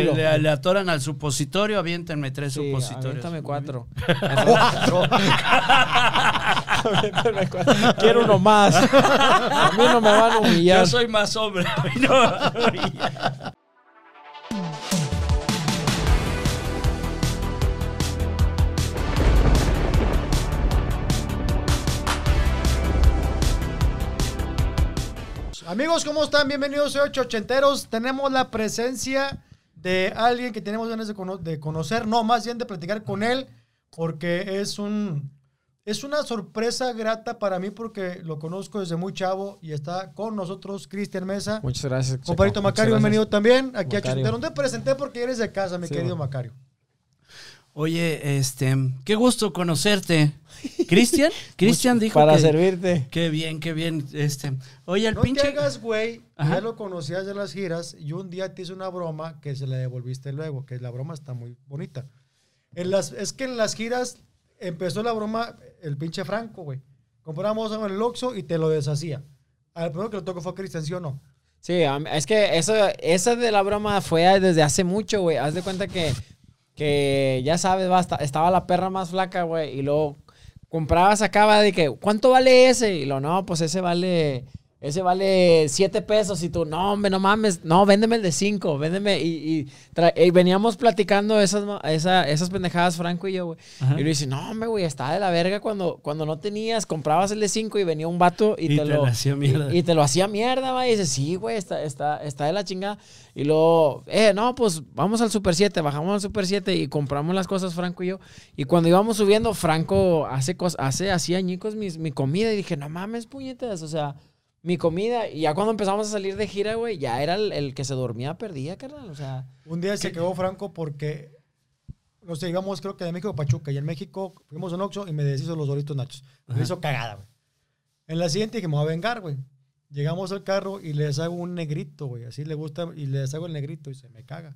culo. le, le atoran al supositorio, aviéntenme tres Sí, supositorios. aviéntame cuatro. Cuatro. Aviéntame cuatro. Quiero uno más. A mí no me van a humillar. Yo soy más hombre. No. Amigos, ¿cómo están? Bienvenidos a Ocho Ochenteros. Tenemos la presencia de alguien que tenemos ganas de, cono- de conocer, no, más bien de platicar con él, porque es un es una sorpresa grata para mí porque lo conozco desde muy chavo y está con nosotros Cristian Mesa. Muchas gracias. Compadrito. Macario, bienvenido también aquí a Macario. Ochenteros. Te presenté porque eres de casa, mi Sí, querido bueno. Macario. Oye, este, qué gusto conocerte. ¿Cristian? Cristian dijo Para que... servirte. Qué bien, qué bien. Este, oye, el No pinche... te hagas, güey. Ya lo conocías de las giras y un día te hizo una broma que se la devolviste luego, que la broma está muy bonita. En las, es que en las giras empezó la broma el pinche Franco, güey. Compramos en el Oxxo y te lo deshacía. Al primero que lo tocó fue Cristian, ¿sí o no? Sí, es que eso, esa de la broma fue desde hace mucho, güey. Haz de cuenta que, que ya sabes, basta, estaba la perra más flaca, güey. Y luego comprabas acá, de que, ¿cuánto vale ese? Y lo, no, pues ese vale, ese vale siete pesos. Y tú, no, hombre, no mames, no, véndeme el de cinco, véndeme. Y, y y veníamos platicando esas, esa- esas pendejadas, Franco y yo, güey. Y le dice, no, hombre, güey, estaba de la verga cuando, cuando no tenías, comprabas el de cinco y venía un vato y, Y te, te lo hacía mierda. Y, y te lo hacía mierda, va. Y dice, sí, güey, está, está, está de la chingada. Y luego, eh, no, pues vamos al Super 7, bajamos al Super 7 y compramos las cosas, Franco y yo. Y cuando íbamos subiendo, Franco hace, hace así añicos mis, mi comida. Y dije, no mames, puñetas, o sea, mi comida. Y ya cuando empezamos a salir de gira, güey, ya era el, el que se dormía, perdía, carnal. O sea, Un día se quedó Franco porque, no sé, íbamos creo que de México a Pachuca y en México fuimos a un Oxxo y me deshizo los doritos nachos. Me hizo cagada, güey. En la siguiente dije, me voy a vengar, güey. Llegamos al carro y les hago un negrito, güey. Así le gusta y les hago el negrito y se me caga.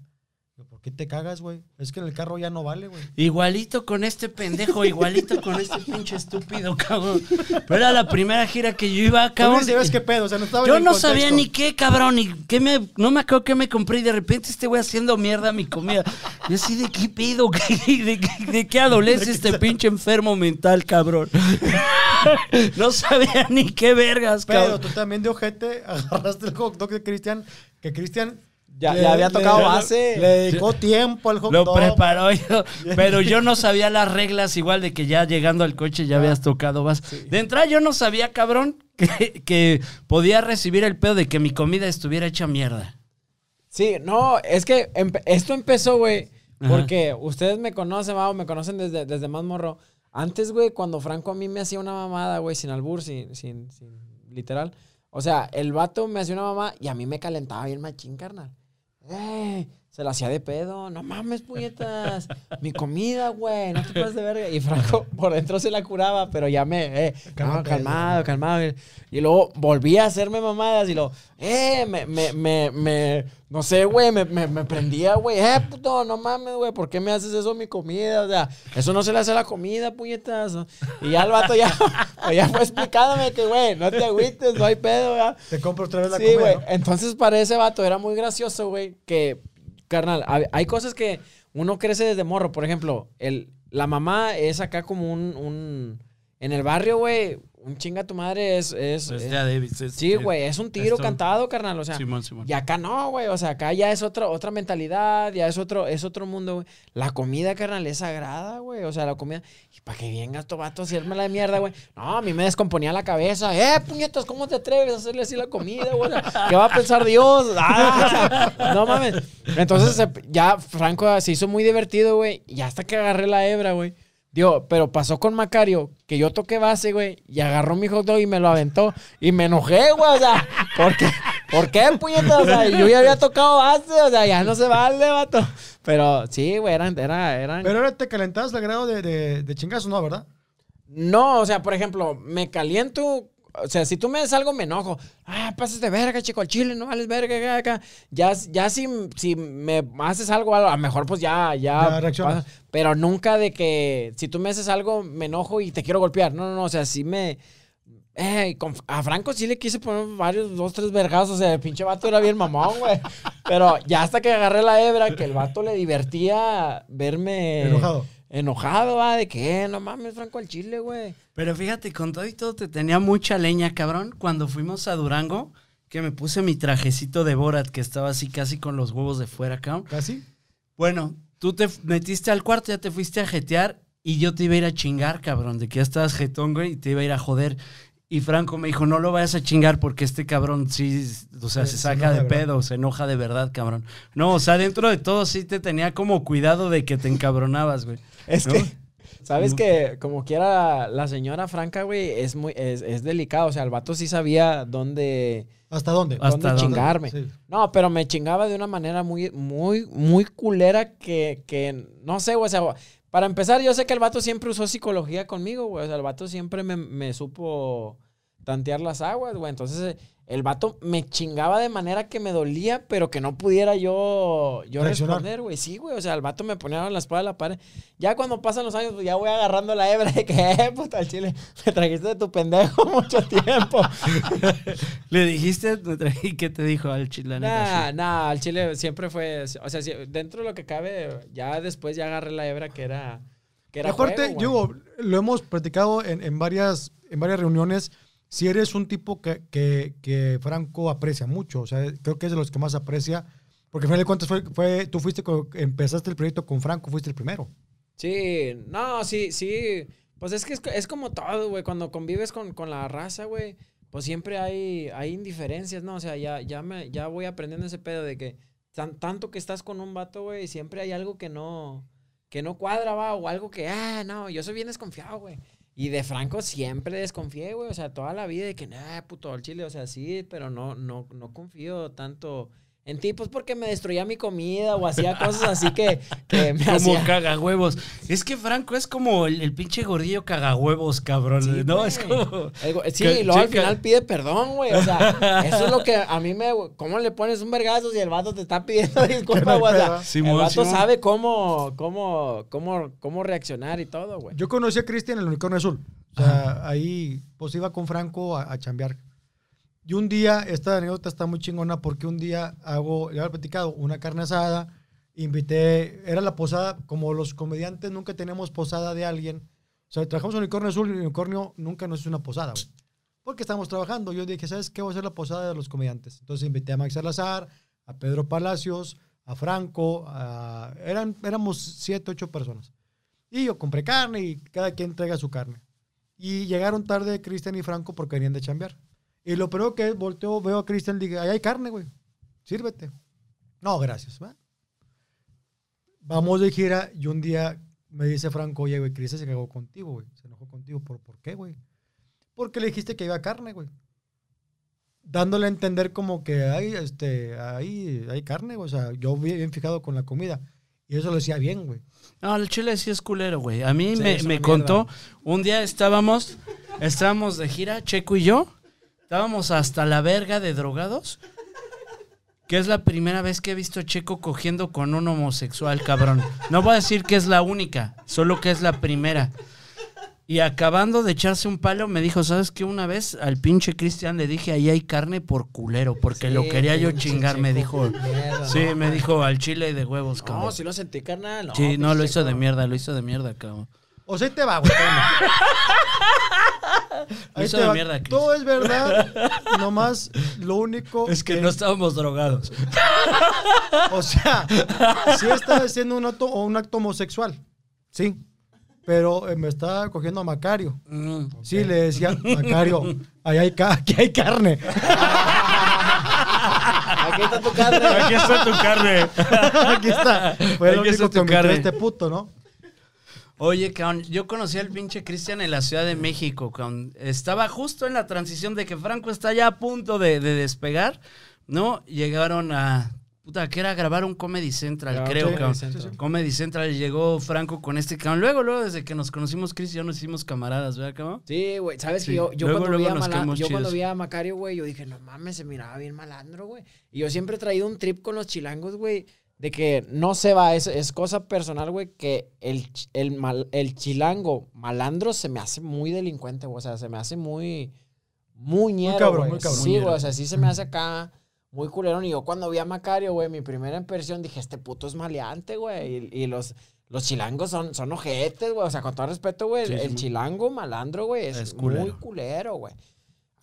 ¿Por qué te cagas, güey? Es que en el carro ya no vale, güey. Igualito con este pendejo, igualito con este pinche estúpido, cabrón. Pero era la primera gira que yo iba, Cabrón, cabrón. ¿sabes qué pedo? O sea, no estaba Yo no sabía ni qué, cabrón, ni qué me, no me acuerdo qué me compré y de repente este güey haciendo mierda mi comida. Yo así, ¿de qué pido? ¿De, qué- de qué adolece este pinche enfermo mental, cabrón? No sabía ni qué vergas, Pero cabrón. tú también de ojete agarraste el hot dog de Cristian, que Cristian Ya- ya había tocado base. Le dedicó tiempo al hot Lo dog. preparó yo, pero yo no sabía las reglas, igual de que ya llegando al coche ya habías tocado más. De entrada yo no sabía, cabrón, que, que podía recibir el pedo de que mi comida estuviera hecha mierda. Sí, no, es que empe- esto empezó, güey, Ajá. porque ustedes me conocen, va, o me conocen desde, desde más morro. Antes, güey, cuando Franco a mí me hacía una mamada, güey, sin albur, sin, sin, sin, literal. O sea, el vato me hacía una mamada y a mí me calentaba bien machín, carnal. Hey, Se la hacía de pedo. No mames, puñetas. Mi comida, güey. No te pases de verga. Y Franco por dentro se la curaba, pero ya me. Eh, Cálmate, calmado, calmado. Y luego volvía a hacerme mamadas y lo. Eh, me, me, me, me. No sé, güey. Me, me, me prendía, güey. Eh, puto, no mames, güey. ¿Por qué me haces eso a mi comida? O sea, eso no se le hace a la comida, puñetas. Y ya el vato ya. ya fue explicándome que, güey, no te agüites, no hay pedo, güey. Te compro otra vez la Sí, comida. güey. ¿no? Entonces, para ese vato era muy gracioso, güey, que, carnal, hay cosas que uno crece desde morro. Por ejemplo, el, la mamá es acá como un, un en el barrio, güey, un chinga tu madre es... es, Es es- Davis, sí, güey, es un tiro cantado, carnal, o sea... Simón, Simón. Y acá no, güey. O sea, acá ya es otra, otra mentalidad, ya es otro, es otro mundo, güey. La comida, carnal, es sagrada, güey. O sea, la comida. Y para que venga estos vatos a hacerme la de mierda, güey. No, a mí me descomponía la cabeza. Eh, puñetas, ¿cómo te atreves a hacerle así la comida, güey? ¿Qué va a pensar Dios? Ah, o sea, no mames. Entonces, ya Franco se hizo muy divertido, güey. Y hasta que agarré la hebra, güey. Digo, pero pasó con Macario, que yo toqué base, güey, y agarró mi hot dog y me lo aventó. Y me enojé, güey, o sea, ¿por qué? ¿Por qué, puñeta? O sea, yo ya había tocado base, o sea, ya no se vale, vato. Pero sí, güey, eran, era, eran... Pero ahora te calentabas al grado de, de, de chingazo, ¿no? ¿Verdad? No, o sea, por ejemplo, me caliento. O sea, si tú me des algo, me enojo. Ah, pasas de verga, chico, al chile, no vales verga, acá. Ya, ya si, si me haces algo, a lo mejor pues ya, ya. Pero nunca de que si tú me haces algo, me enojo y te quiero golpear. No, no, no, o sea, sí me. Eh, con- a Franco sí le quise poner varios, dos, tres vergazos. O sea, el pinche vato era bien mamón, güey. Pero ya hasta que agarré la hebra, que el vato le divertía verme Enojado. Enojado, va, de que, "Eh, no mames, Franco al chile, güey. Pero fíjate, con todo y todo te tenía mucha leña, cabrón. Cuando fuimos a Durango, que me puse mi trajecito de Borat, que estaba así casi con los huevos de fuera, cabrón. ¿Casi? Bueno, tú te metiste al cuarto, ya te fuiste a jetear y yo te iba a ir a chingar, cabrón, de que ya estabas jetón, güey, y te iba a ir a joder. Y Franco me dijo, no lo vayas a chingar porque este cabrón sí, o sea, Se- saca de de verdad. pedo, se enoja de verdad, cabrón. No, o sea, dentro de todo sí te tenía como cuidado de que te encabronabas, güey. Es ¿No? que, ¿sabes No. que como quiera la señora Franca, güey, es muy, es, es delicado. O sea, el vato sí sabía dónde, ¿Hasta dónde? Hasta dónde dónde. chingarme. Sí. No, pero me chingaba de una manera muy, muy, muy culera que, que no sé, güey. O sea, para empezar, yo sé que el vato siempre usó psicología conmigo, güey. O sea, el vato siempre me, supo tantear las aguas, güey. Entonces, el vato me chingaba de manera que me dolía, pero que no pudiera yo, yo Reaccionar. responder, güey. Sí, güey. O sea, el vato me ponía la espada a la pared. Ya cuando pasan los años, pues ya voy agarrando la hebra de que, eh, puta, al chile, me trajiste de tu pendejo mucho tiempo. Le dijiste, ¿y qué te dijo al chile? Nah, nah, al chile siempre fue, o sea, dentro de lo que cabe, ya después ya agarré la hebra que era, que Y era aparte, juego. Hugo, lo hemos platicado en, en varias, en varias reuniones. Si eres un tipo que, que, Franco aprecia mucho, o sea, creo que es de los que más aprecia, porque al final de cuentas fue, fue tú fuiste, empezaste el proyecto con Franco, fuiste el primero. Sí, no, sí, sí, pues es que es, es como todo, güey, cuando convives con, con la raza, güey, pues siempre hay, hay indiferencias, ¿no? O sea, ya, ya, me, ya voy aprendiendo ese pedo de que tan- tanto que estás con un vato, güey, siempre hay algo que no, que no cuadra, va, o algo que, ah, no, yo soy bien desconfiado, güey. Y de Franco siempre desconfié, güey, o sea, toda la vida de que, nah, puto, al chile, o sea, sí, pero no, no, no confío tanto en ti, pues porque me destruía mi comida o hacía cosas así que, que me Como hacía... cagahuevos. Es que Franco es como el, el pinche gordillo cagahuevos, cabrón. Sí, ¿no? güey. Es como. El Sí, y luego al final pide perdón, güey. O sea, eso es lo que a mí me. ¿Cómo le pones un vergazo si el vato te está pidiendo disculpas, güey? O sea, Simón, el vato sabe cómo, cómo, cómo, cómo reaccionar y todo, güey. Yo conocí a Cristian en el Unicornio Azul. O sea, ahí pues iba con Franco a, a chambear. Y un día, esta anécdota está muy chingona porque un día hago, ya lo platicado, una carne asada, invité, era la posada, como los comediantes nunca tenemos posada de alguien. O sea, trabajamos Unicornio Azul y Unicornio nunca nos hizo una posada. Porque estábamos trabajando. Yo dije, ¿sabes qué? Voy a hacer la posada de los comediantes. Entonces invité a Max Salazar, a Pedro Palacios, a Franco, eran, éramos siete, ocho personas. Y yo compré carne y cada quien traiga su carne. Y llegaron tarde Cristian y Franco porque venían de chambear. Y lo primero que volteo, veo a Cristian digo, ahí hay carne, güey. Sírvete. No, gracias. ¿va? Vamos de gira y un día me dice Franco, oye, güey, Cristian se cagó contigo, güey. Se enojó contigo. ¿Por, ¿por qué, güey? Porque le dijiste que iba carne, güey. Dándole a entender como que hay, este, ahí hay carne, güey. O sea, yo bien, bien fijado con la comida. Y eso lo decía bien, güey. No, el chile sí es culero, güey. A mí Sí, me, me contó, un día estábamos, estábamos de gira, Checo y yo, estábamos hasta la verga de drogados, que es la primera vez que he visto a Checo cogiendo con un homosexual, cabrón. No voy a decir que es la única, solo que es la primera. Y acabando de echarse un palo, me dijo, ¿sabes qué? Una vez al pinche Cristian le dije, ahí hay carne por culero, porque lo quería yo chingar, me dijo. mierda, Sí, no, me man. dijo al chile de huevos, cabrón. No, sí lo sentí, carnal. No, Sí, no, lo hizo de mierda, lo hizo de mierda, cabrón. O sea, te va, güey. Ahí te de va. mierda, Chris. Todo es verdad. Nomás lo único. Es que no estábamos drogados. O sea, sí está haciendo un acto, un acto homosexual. Sí. Pero eh, me está cogiendo a Macario. Mm. Sí, le decía, Macario, ahí hay, aquí hay carne. Aquí está tu carne. Aquí está tu carne. aquí está. Fue lo Aquí está único que carne. este puto, ¿no? Oye, cabrón, yo conocí al pinche Cristian en la Ciudad de México, cabrón. Estaba justo en la transición de que Franco está ya a punto de, de despegar, ¿no? Llegaron a... Puta, que era grabar un Comedy Central, Grabar creo, un cabrón. Comedy Central. Comedy Central llegó Franco con este cabrón. Luego, luego, desde que nos conocimos, Chris y yo nos hicimos camaradas, ¿verdad, cabrón? Sí, güey, sabes Sí. que yo, yo Luego, cuando, vi luego Mala- caemos yo cuando vi a Macario, güey, yo dije, no mames, se miraba bien malandro, güey. Y yo siempre he traído un trip con los chilangos, güey, de que no se va, es, es cosa personal, güey, que el, el, mal- el chilango malandro se me hace muy delincuente, güey, o sea, se me hace muy... muy cabrón, güey. muy cabrón. Sí, güey, o sea, sí se me hace acá muy culerón. Y yo cuando vi a Macario, güey, mi primera impresión dije, este puto es maleante, güey. Y, y los, los chilangos son, son ojetes, güey. O sea, con todo respeto, güey, Sí, el, chilango malandro, güey, es, Es muy culero, güey.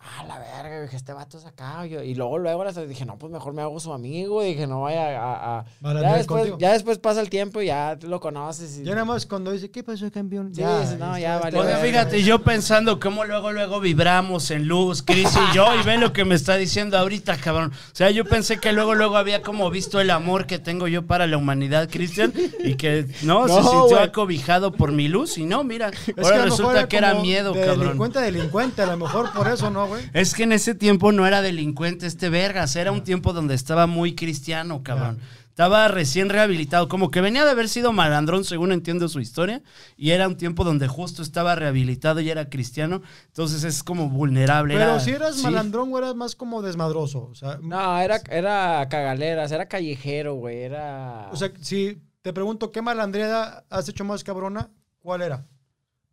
Ah, la verga, dije, este vato es acá. Yo- y luego, luego dije, no, pues mejor me hago su amigo. Dije, no vaya a... a- Ya, después, ya pasa el tiempo y ya lo conoces. Y... Ya nada más cuando dice, ¿qué pasó, campeón? Sí, sí, no, ya este- valió Oiga, fíjate, yo pensando cómo luego, luego vibramos en luz, Chris y yo, y ve lo que me está diciendo ahorita, cabrón. O sea, yo pensé que luego, luego había como visto el amor que tengo yo para la humanidad, Cristian, y que no, se sintió acobijado por mi luz, y no, mira, Es ahora resulta que era miedo, de cabrón. Delincuente delincuente, a lo mejor por eso, ¿no, güey? Es que en ese tiempo no era delincuente este vergas, era un tiempo donde estaba muy cristiano, cabrón. Estaba recién rehabilitado, como que venía de haber sido malandrón, según entiendo su historia, y era un tiempo donde justo estaba rehabilitado y era cristiano, entonces es como vulnerable. Pero era- si eras sí. malandrón, güey, eras más como desmadroso. O sea, No, era, era cagaleras, era callejero, güey, era... o sea, si te pregunto, ¿qué malandría has hecho más cabrona? ¿Cuál era?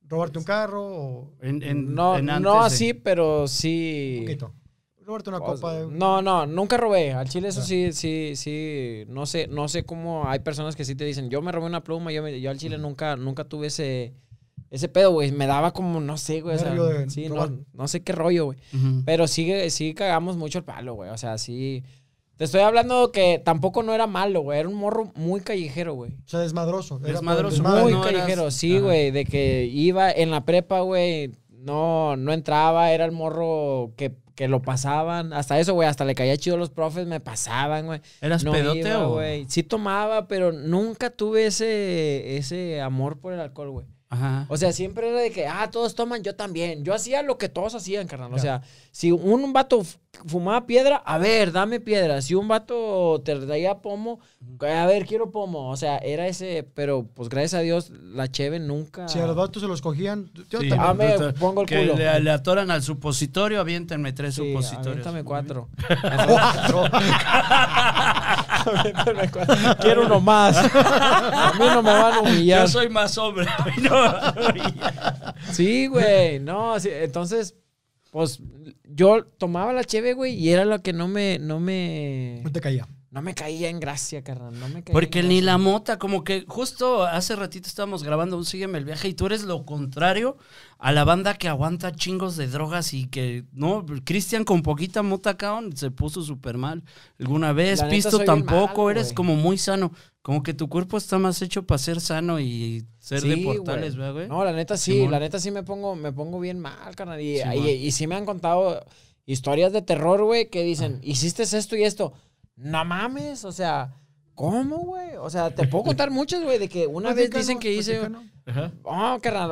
¿Robarte un carro o En- en- no, en no de- así, pero sí... un poquito? ¿Robarte una O copa de... No, no, nunca robé. Al chile eso Ya. sí, sí, sí. No sé, no sé cómo hay personas que sí te dicen, yo me robé una pluma, yo, me- yo al chile nunca, nunca tuve ese, ese pedo, güey. Me daba como, no sé, güey. O sea, sí, no, no sé qué rollo, güey. Pero sí, sí cagamos mucho el palo, güey. O sea, sí. Te estoy hablando que tampoco no era malo, güey. Era un morro muy callejero, güey. O sea, desmadroso. Era Desmadroso. Muy no eras- callejero, sí, Ajá. güey. De que iba en la prepa, güey. No, no entraba. Era el morro que, que lo pasaban. Hasta eso, güey. Hasta le caía chido a los profes. Me pasaban, güey. ¿Eras no pedote iba, o...? güey. Sí tomaba, pero nunca tuve ese, ese amor por el alcohol, güey. Ajá. O sea, siempre era de que, ah, todos toman, yo también. Yo hacía lo que todos hacían, carnal. O sea, si un, vato fumaba piedra, a ver, dame piedra. Si un vato te traía pomo, a ver, quiero pomo. O sea, era ese, pero pues gracias a Dios, la cheve nunca. Si a los vatos se los cogían, yo Sí. también. Ah, me Entonces, pongo el que culo. Le, le atoran al supositorio, aviéntenme tres Sí, supositorios. aviéntame cuatro. Cuatro. Quiero uno más. A mí no me van a humillar. Yo soy más hombre. no. Sí, güey. No, sí, entonces, pues yo tomaba la cheve, güey, y era lo que no me, no me, No te caía. No me caía en gracia, carnal. No me caía Porque en ni gracia. la mota, como que justo hace ratito estábamos grabando un Sígueme el viaje y tú eres lo contrario a la banda que aguanta chingos de drogas y que, no, Cristian con poquita mota, cabrón, se puso súper mal alguna vez. La Pisto tampoco, eres como muy sano. Como que tu cuerpo está más hecho para ser sano y ser de Sí, portales, güey. ¿verdad, güey? No, la neta sí, Simón. la neta sí me pongo, me pongo bien mal, carnal. Y, y sí me han contado historias de terror, güey, que dicen, hiciste esto y esto. No mames, o sea, ¿cómo, güey? O sea, te puedo contar muchas, güey, de que una vez dicen que hice... Platícanos. Ajá. Oh, carnal,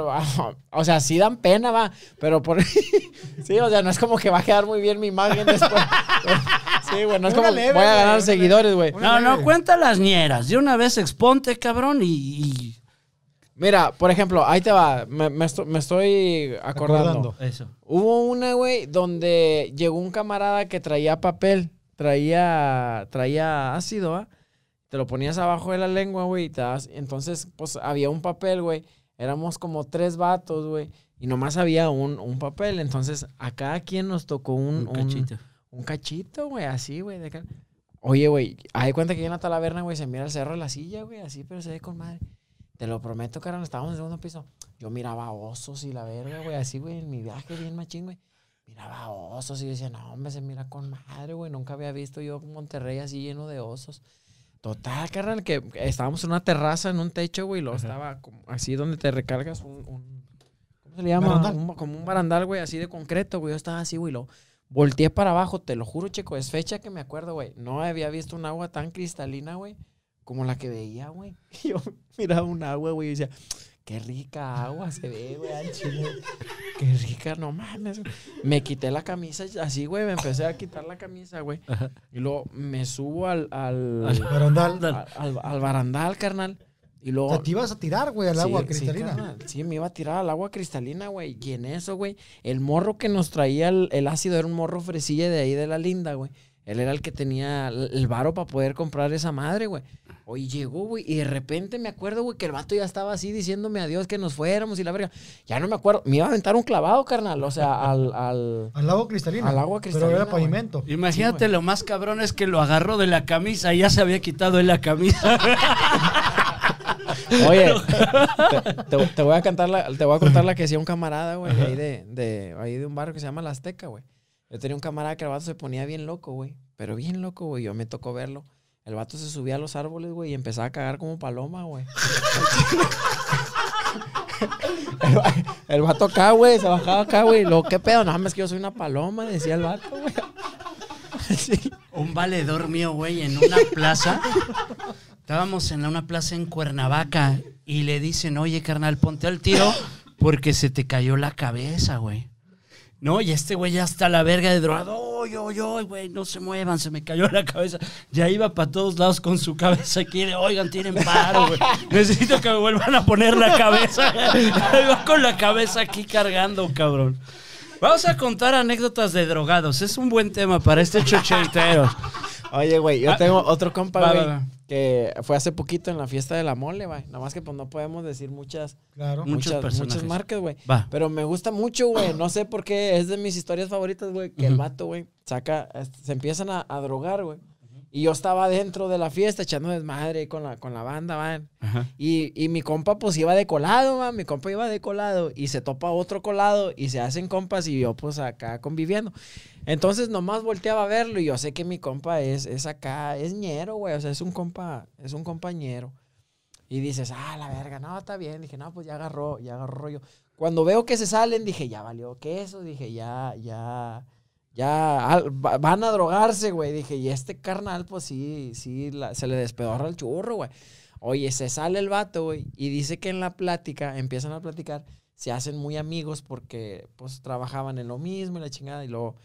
o sea, sí dan pena, va, pero por... sí, o sea, no es como que va a quedar muy bien mi imagen después. sí, güey, no es Una como leve, voy a ganar una seguidores, güey. No, no, cuenta las ñeras. De una vez exponte, cabrón, y... y- Mira, por ejemplo, ahí te va, me, me esto- me estoy acordando. Acordando. Eso. Hubo una, güey, donde llegó un camarada que traía papel, traía, traía ácido, ¿ah? Te lo ponías abajo de la lengua, güey, entonces, pues, había un papel, güey, éramos como tres vatos, güey, y nomás había un, un papel, entonces, a cada quien nos tocó un, Un cachito. un cachito, güey, así, güey, de. Oye, güey, hay cuenta que en la talaverna, güey, se mira el cerro de la silla, güey, así, pero se ve con madre. Te lo prometo, carnal, estábamos en el segundo piso. Yo miraba osos y la verga, güey, así, güey, en mi viaje bien machín, güey. Miraba osos y decía, no, hombre, se mira con madre, güey. Nunca había visto yo Monterrey así lleno de osos. Total, carnal, que estábamos en una terraza, en un techo, güey, y luego estaba como así donde te recargas un, un- ¿cómo se le llama? Un- como un barandal, güey, así de concreto, güey. Yo estaba así, güey, lo volteé para abajo, te lo juro, chico, es fecha que me acuerdo, güey. No había visto un agua tan cristalina, güey, como la que veía, güey. Y Yo miraba un agua, güey, y decía, qué rica agua se ve, güey, al chile. Qué rica, no mames. Me quité la camisa así, güey, me empecé a quitar la camisa, güey. Y luego me subo al, al, Al- Barandal. al, al- al barandal, carnal. Y luego... O sea, te ibas a tirar, güey, al Sí, agua sí, cristalina. carnal. Sí, me iba a tirar al agua cristalina, güey. Y en eso, güey, el morro que nos traía el, el ácido era un morro fresilla de ahí de la linda, güey. Él era el que tenía el el varo para poder comprar esa madre, güey. Hoy llegó, güey, y de repente me acuerdo, güey, que el vato ya estaba así diciéndome adiós, que nos fuéramos y la verga. Ya no me acuerdo. Me iba a aventar un clavado, carnal. O sea, al. al... Al agua cristalina. Al agua Pero cristalina, era güey. pavimento. Imagínate, lo más cabrón es que lo agarró de la camisa y ya se había quitado él la camisa. Oye, te, te- te voy a cantar la, te voy a contar la que decía un camarada, güey, ahí de, de, ahí de un barrio que se llama La Azteca, güey. Yo tenía un camarada que el vato se ponía bien loco, güey. Pero bien loco, güey. Yo me tocó verlo. El vato se subía a los árboles, güey, y empezaba a cagar como paloma, güey. El, el vato acá, güey, se bajaba acá, güey. Lo, ¿qué pedo? No, mames, que yo soy una paloma, decía el vato, güey. Un valedor mío, güey, en una plaza. Estábamos en una plaza en Cuernavaca y le dicen, oye, carnal, ponte al tiro porque se te cayó la cabeza, güey. No, y este güey ya está a la verga de drogado. Oy, oy, oy, güey, no se muevan, se me cayó la cabeza. Ya iba para todos lados con su cabeza aquí de, oigan, tienen paro, güey. Necesito que me vuelvan a poner la cabeza. Va con la cabeza aquí cargando, cabrón. Vamos a contar anécdotas de drogados. Es un buen tema para este chochentero. Oye, güey, yo tengo otro compa, güey. Que fue hace poquito en la fiesta de la mole, güey. Nada más que pues no podemos decir muchas, Claro. Muchas, marcas, güey. Va. Pero me gusta mucho, güey. No sé por qué. Es de mis historias favoritas, güey. Que el vato, güey, saca... este, Se empiezan a, a drogar, güey. Y yo estaba dentro de la fiesta echando desmadre con la, con la banda, man. Ajá. Y, y mi compa, pues, iba de colado, man. Mi compa iba de colado. Y se topa otro colado. Y se hacen compas. Y yo, pues, acá conviviendo. Entonces, nomás volteaba a verlo. Y yo sé que mi compa es, es acá. Es ñero, güey. O sea, es un compa... Es un compañero. Y dices, ah, la verga, no, está bien. Dije, no, pues ya agarró, ya agarró rollo. Cuando veo que se salen, dije, ya valió queso. Dije, ya, ya, ya van a drogarse, güey. Dije, y este carnal, pues sí, sí, se le despedorra el churro, güey. Oye, se sale el vato, güey, y dice que en la plática, empiezan a platicar, se hacen muy amigos porque, pues, trabajaban en lo mismo y la chingada. Y luego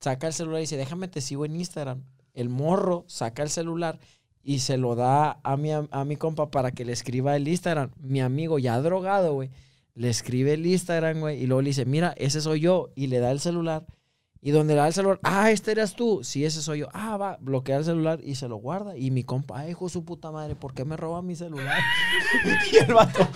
saca el celular y dice, déjame te sigo en Instagram. El morro saca el celular y se lo da a mi, am- a mi compa para que le escriba el Instagram. Mi amigo ya drogado, güey, le escribe el Instagram, güey, y luego le dice, mira, ese soy yo, y le da el celular. Y donde le da el celular, ah, este eras tú, sí, ese soy yo. Ah, va, bloquea el celular y se lo guarda. Y mi compa, ay, hijo su puta madre, ¿por qué me roba mi celular? y el vato,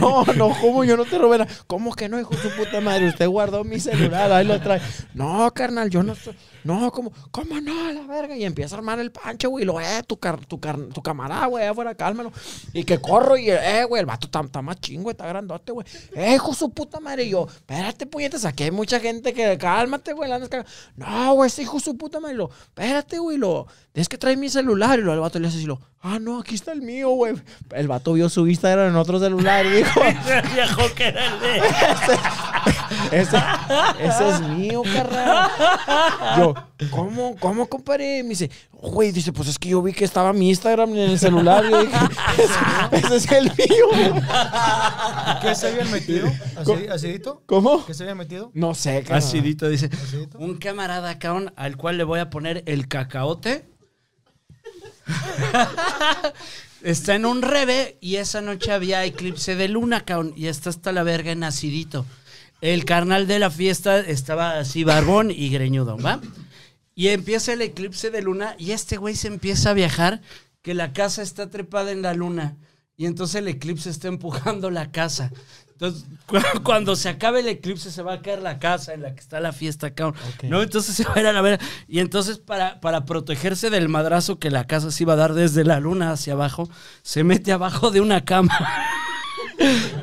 no, no, no, ¿cómo yo no te robé nada? ¿Cómo que no, hijo su puta madre? Usted guardó mi celular, ahí lo trae. No, carnal, yo no soy. No, ¿cómo? ¿Cómo no? La verga. Y empieza a armar el pancho, güey. Lo, eh, tu, car- tu, car- tu camarada, güey, afuera, cálmalo. Y que corro y, eh, güey, el vato está más chingo, está grandote, güey. Eh, hijo su puta madre. Y yo, espérate, puñetas, aquí hay mucha gente que, cálmate, güey. la andas cagando". No, güey, ese hijo su puta madre. Y lo, espérate, güey, lo, es que trae mi celular. Y lo, el vato le hace así, lo, ah, no, aquí está el mío, güey. El vato vio su Instagram en otro celular y dijo, que era el de. ese, ese es mío, carnal. Yo, ¿cómo, cómo, compadre? Me dice, güey, dice, pues es que yo vi que estaba mi Instagram en el celular. Y yo dije, ese, ese es el mío. ¿Qué se habían metido? ¿Acidi- ¿Acidito? ¿Cómo? ¿Qué se habían metido? No sé, carnal. Acidito dice. ¿Acidito? Un camarada, cabrón, al cual le voy a poner el cacaote. está en un reve y esa noche había eclipse de luna, cabrón. Y está hasta la verga en. El carnal de la fiesta estaba así barbón y greñudo, ¿va? Y empieza el eclipse de luna y este güey se empieza a viajar que la casa está trepada en la luna. Y entonces el eclipse está empujando la casa. Entonces, cu- cuando se acabe el eclipse, se va a caer la casa en la que está la fiesta, cabrón. ¿No? Entonces se va a ir a la ver. Y entonces, para, para protegerse del madrazo que la casa se iba a dar desde la luna hacia abajo, se mete abajo de una cama.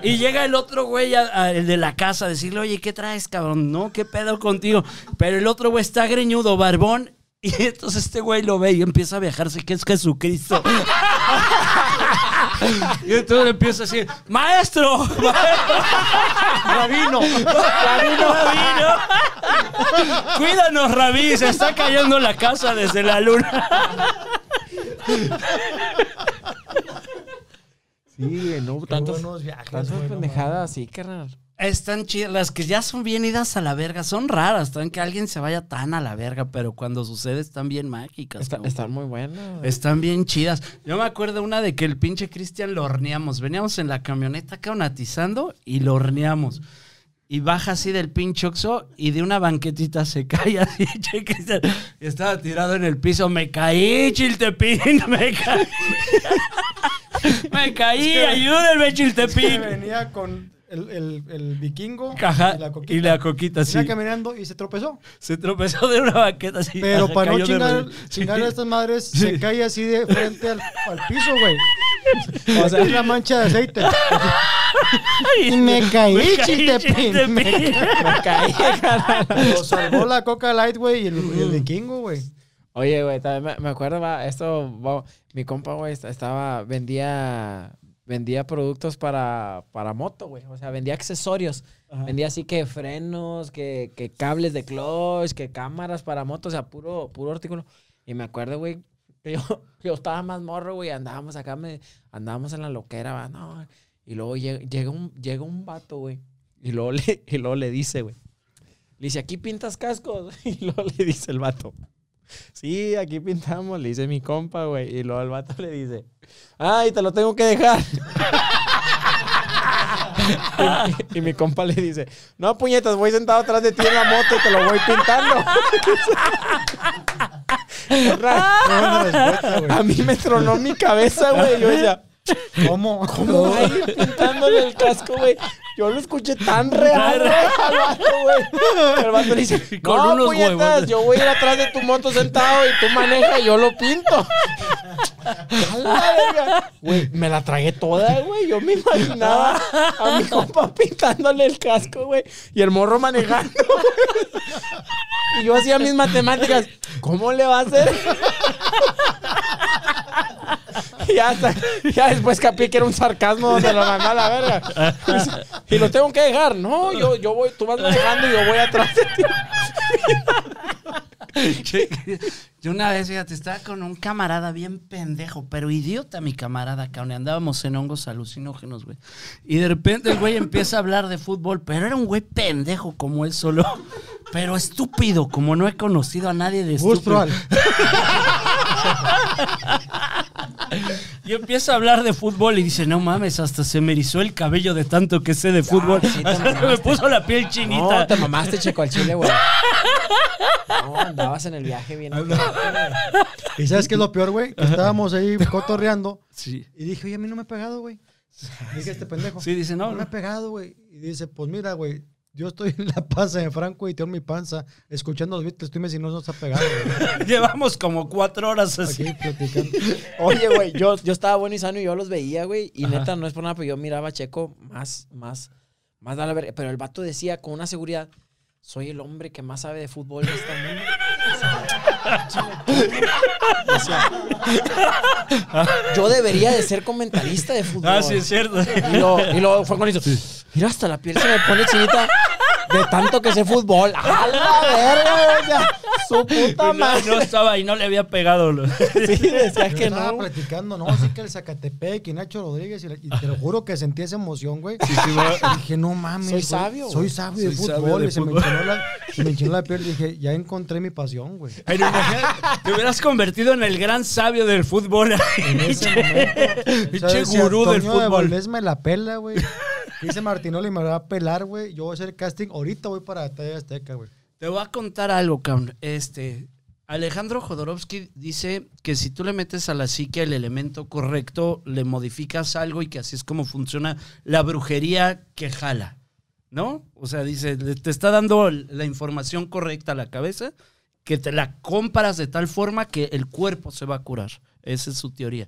Y llega el otro güey, a- a- el de la casa, a decirle, oye, ¿qué traes, cabrón? ¿No? ¿Qué pedo contigo? Pero el otro güey está greñudo, barbón. Y entonces este güey lo ve y empieza a viajarse, que es Jesucristo. Y entonces empieza a decir, maestro, maestro, Rabino. rabino, rabino. Cuídanos, rabí, se está cayendo la casa desde la luna. Sí, no, tantos, buenos viajes, tantas pendejadas así, carnal. Están chidas, las que ya son bien idas a la verga, son raras, están que alguien se vaya tan a la verga, pero cuando sucede están bien mágicas. Está- están muy buenas. Están bien chidas. Yo me acuerdo una de que el pinche Cristian lo horneamos. Veníamos en la camioneta cabrón, atizando y lo horneamos. y baja así del pinche Oxxo y de una banquetita se cae así, chéquese. Estaba tirado en el piso, me caí, Chiltepín, me caí. me caí, ayúdenme, Que Chiltepín. venía con el, el, el vikingo y la coquita. y la coquita, sí. Caminando y se tropezó. Se tropezó de una banqueta así. Pero ajá, para no de chingar, a estas madres, Sí. se cae así de frente al, al piso, güey. O sea, es la mancha de aceite. Y me caí, Me caí. Chiltepín. Me caí. Lo salvó la Coca Light, güey, y el, y el vikingo, güey. Oye, güey, también me, me acuerdo, va, esto, va, mi compa, güey, est- estaba, vendía, vendía productos para, para moto, güey. O sea, vendía accesorios. Vendía así que frenos, que, que cables de clutch, que cámaras para moto, o sea, puro, puro artículo. Y me acuerdo, güey, que yo, yo estaba más morro, güey, andábamos acá, me, andábamos en la loquera, va, no. Y luego llega, llega un, llega un vato, güey, y luego le, y luego le dice, güey, le dice, aquí pintas cascos. Y luego le dice el vato, sí, aquí pintamos, le dice mi compa, güey. Y luego el vato le dice, ay, te lo tengo que dejar. y, y mi compa le dice, no, puñetas, voy sentado atrás de ti en la moto y te lo voy pintando. Respuesta, a mí me tronó mi cabeza, güey. Yo decía, ¿Cómo? ¿cómo pintándole el casco, güey? Yo lo escuché tan real, güey. El vato dice, Con no, unos puñetas, huevos. yo voy a ir atrás de tu moto sentado y tú manejas y yo lo pinto. Güey, me la tragué toda, güey. Yo me imaginaba a mi compa pintándole el casco, güey. Y el morro manejando, güey. Y yo hacía mis matemáticas. ¿Cómo le va a hacer? Y hasta- ya después capí que era un sarcasmo donde lo mandó a la verga. Y lo tengo que dejar. No, yo, yo voy, tú vas manejando y yo voy atrás de ti. Che, Yo una vez, fíjate, estaba con un camarada bien pendejo, pero idiota mi camarada, cabrón. y Andábamos en hongos alucinógenos, güey. Y de repente el güey empieza a hablar de fútbol, pero era un güey pendejo como él solo. Pero estúpido, como no he conocido a nadie de estúpido. Proal. Y empieza a hablar de fútbol y dice, no mames, hasta se me erizó el cabello de tanto que sé de fútbol. sí me puso la piel chinita. No, te mamaste, checo, al chile, güey. No, andabas en el viaje bien. ¿Y sabes qué es lo peor, güey? Que estábamos ahí cotorreando Sí. y dije, oye, a mí no me ha pegado, güey. Dije este pendejo. Sí, dice, no, No me ha pegado, güey. Y dice, pues mira, güey, yo estoy en la panza de Franco y tengo mi panza escuchando los Beatles. Tú dime si no nos ha pegado. Llevamos como cuatro horas así. Aquí platicando. Oye, güey, yo, yo estaba bueno y sano y yo los veía, güey. Y neta, no es por nada, pero yo miraba a Checo más, más, más a la verga. Pero el vato decía con una seguridad, soy el hombre que más sabe de fútbol de este mundo. Yo debería de ser comentarista de fútbol. Ah, sí, es cierto. Y luego, y luego fue con eso. Mira, hasta la piel se me pone chinita de tanto que sé fútbol. ¡A la verga, Su puta No, madre. no estaba ahí, no le había pegado. lo- Sí, decía Yo que estaba no. platicando, no, sí que el Zacatepec y Nacho Rodríguez, y, la- y te lo juro que sentí esa emoción, güey. Y dije, no mames. Soy güey, sabio, Soy sabio de fútbol. de y se, Me fútbol. enchinó la, se me enchinó la piel. Dije, ya encontré mi pasión, güey. Pero imagínate, te hubieras convertido en el gran sabio del fútbol. En ese momento. Pinche gurú del de fútbol. Valdés me la pela, güey. Dice Martinoli me va a pelar, güey. Yo voy a hacer casting. Ahorita voy para Talla Azteca, güey. Te voy a contar algo, cabrón. Este, Alejandro Jodorowsky dice que si tú le metes a la psique el elemento correcto, le modificas algo y que así es como funciona la brujería que jala. ¿No? O sea, dice, te está dando la información correcta a la cabeza, que te la compras de tal forma que el cuerpo se va a curar. Esa es su teoría.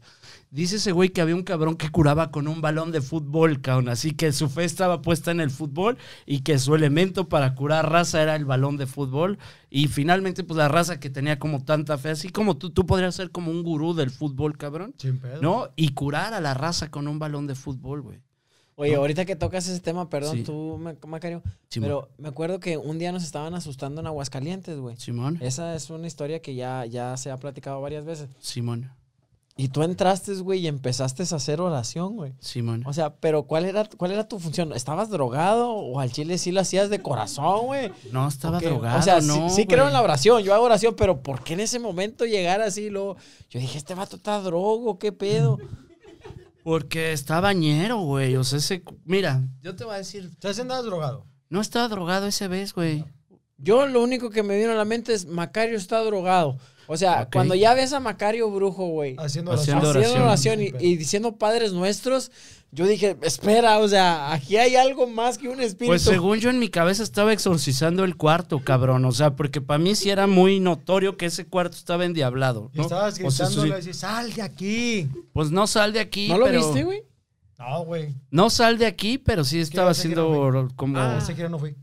Dice ese güey que había un cabrón que curaba con un balón de fútbol, cabrón. Así que su fe estaba puesta en el fútbol y que su elemento para curar raza era el balón de fútbol. Y finalmente, pues la raza que tenía como tanta fe, así como tú, tú podrías ser como un gurú del fútbol, cabrón. Sin pedo. ¿No? Y curar a la raza con un balón de fútbol, güey. Oye, ahorita que tocas ese tema, perdón, Sí. tú, Ma- Macario, Simón. pero me acuerdo que un día nos estaban asustando en Aguascalientes, güey. Simón. Esa es una historia que ya, ya se ha platicado varias veces. Simón. Y tú entraste, güey, y empezaste a hacer oración, güey. Simón. O sea, pero ¿cuál era, ¿cuál era tu función? ¿Estabas drogado o al chile sí lo hacías de corazón, güey? No, estaba ¿O qué? drogado. O sea, no, sí, sí creo en la oración, yo hago oración, pero ¿por qué en ese momento llegar así? Luego, yo dije, este vato está drogo, ¿qué pedo? Porque está bañero, güey. O sea, ese. Mira, yo te voy a decir. ¿Estás andabas drogado? No estaba drogado ese vez, güey. Yo lo único que me vino a la mente es Macario está drogado. O sea, cuando ya ves a Macario brujo, güey, Haciendo oración. haciendo oración. oración y, y diciendo padres nuestros, yo dije, espera, o sea, aquí hay algo más que un espíritu. Pues según yo en mi cabeza estaba exorcizando el cuarto, cabrón. O sea, porque para mí sí era muy notorio que ese cuarto estaba endiablado. Y ¿no? estabas O sea, gritándole sí. así, sal de aquí. Pues no sal de aquí. ¿No lo pero- viste, güey? No, güey. No sal de aquí, pero sí estaba haciendo como... Ah, ese no fui.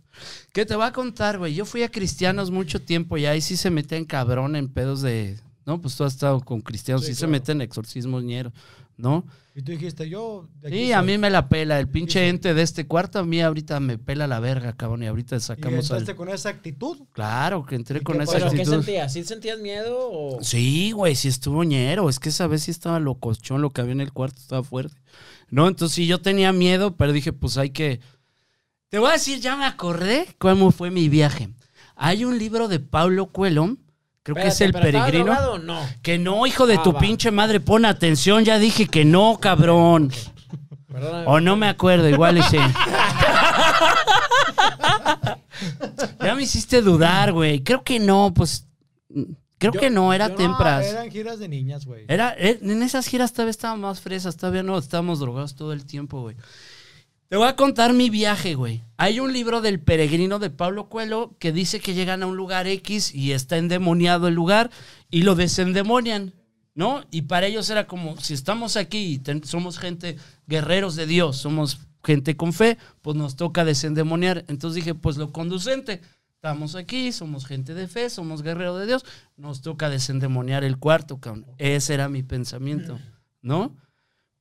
¿Qué te va a contar, güey? Yo fui a cristianos mucho tiempo y ahí sí se meten cabrón en pedos de... No, pues tú has estado con cristianos, Sí, sí, se meten exorcismos ñeros, ¿no? Y tú dijiste, yo. de aquí Sí, a mí me la pela. El pinche ente de este cuarto a mí ahorita me pela la verga, cabrón. Y ahorita Y sacamos al... entraste con esa actitud. Claro, que entré ¿Y con qué esa pasó? ¿Pero qué actitud. sentías? ¿Sí sentías miedo o...? Sí, güey, sí estuvo ñero. Es que esa vez sí estaba locochón, lo que había en el cuarto estaba fuerte. No, entonces sí, yo tenía miedo, pero dije, pues hay que... Te voy a decir, ya me acordé cómo fue mi viaje. Hay un libro de Pablo Coelho, creo que es El ¿pero estaba Peregrino. drogado o no? Que no, hijo de Ah, tu va. pinche madre, pon atención, ya dije que no, cabrón. Perdóname. O no me acuerdo, igual ese. ya me hiciste dudar, güey. Creo que no, pues... Creo Yo- que no, era Yo no, temprano. eran giras de niñas, güey. Era, eh, en esas giras todavía estábamos más fresas, todavía no estábamos drogados todo el tiempo, güey. Te voy a contar mi viaje, güey. Hay un libro del peregrino de Pablo Coelho que dice que llegan a un lugar X y está endemoniado el lugar y lo desendemonian, ¿no? Y para ellos era como, si estamos aquí y somos gente, guerreros de Dios, somos gente con fe, pues nos toca desendemoniar. Entonces dije, pues lo conducente, estamos aquí, somos gente de fe, somos guerreros de Dios, nos toca desendemoniar el cuarto, cabrón. Ese era mi pensamiento, ¿no?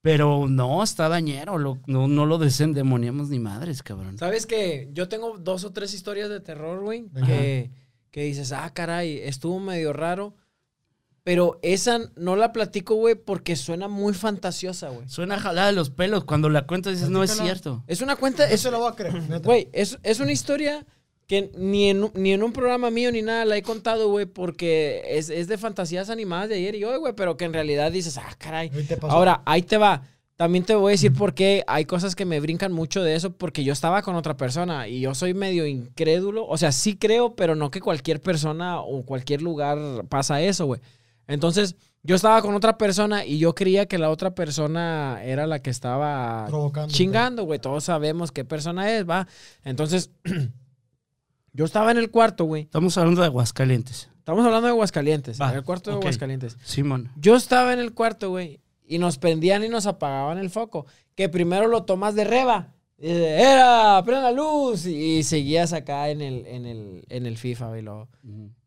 Pero no, está dañero, lo- no, no lo desendemoniamos ni madres, cabrón. ¿Sabes que Yo tengo dos o tres historias de terror, güey, que, que dices, ah, caray, estuvo medio raro. Pero esa no la platico, güey, porque suena muy fantasiosa, güey. Suena jalada de los pelos, cuando la cuentas dices, no es cierto. Es una cuenta, es, Eso lo voy a creer. neta. güey, es, es una historia que ni en, un- ni en un programa mío ni nada la he contado, güey, porque es, es de fantasías animadas de ayer y hoy, güey, pero que en realidad dices, ah, caray. Ahora, ahí te va. También te voy a decir por qué hay cosas que me brincan mucho de eso, porque yo estaba con otra persona y yo soy medio incrédulo. O sea, sí creo, pero no que cualquier persona o cualquier lugar pasa eso, güey. Entonces, yo estaba con otra persona y yo creía que la otra persona era la que estaba Provocando. chingando, güey. Todos sabemos qué persona es, va. Entonces, yo estaba en el cuarto, güey. Estamos hablando de Aguascalientes. Estamos hablando de Aguascalientes, en el cuarto de ok. Aguascalientes. Simón. Yo estaba en el cuarto, güey, y nos prendían y nos apagaban el foco. Que primero lo tomas de reba. Y dice, Era, prende la luz. Y, seguías acá en el, en el, en el FIFA, güey. Lo,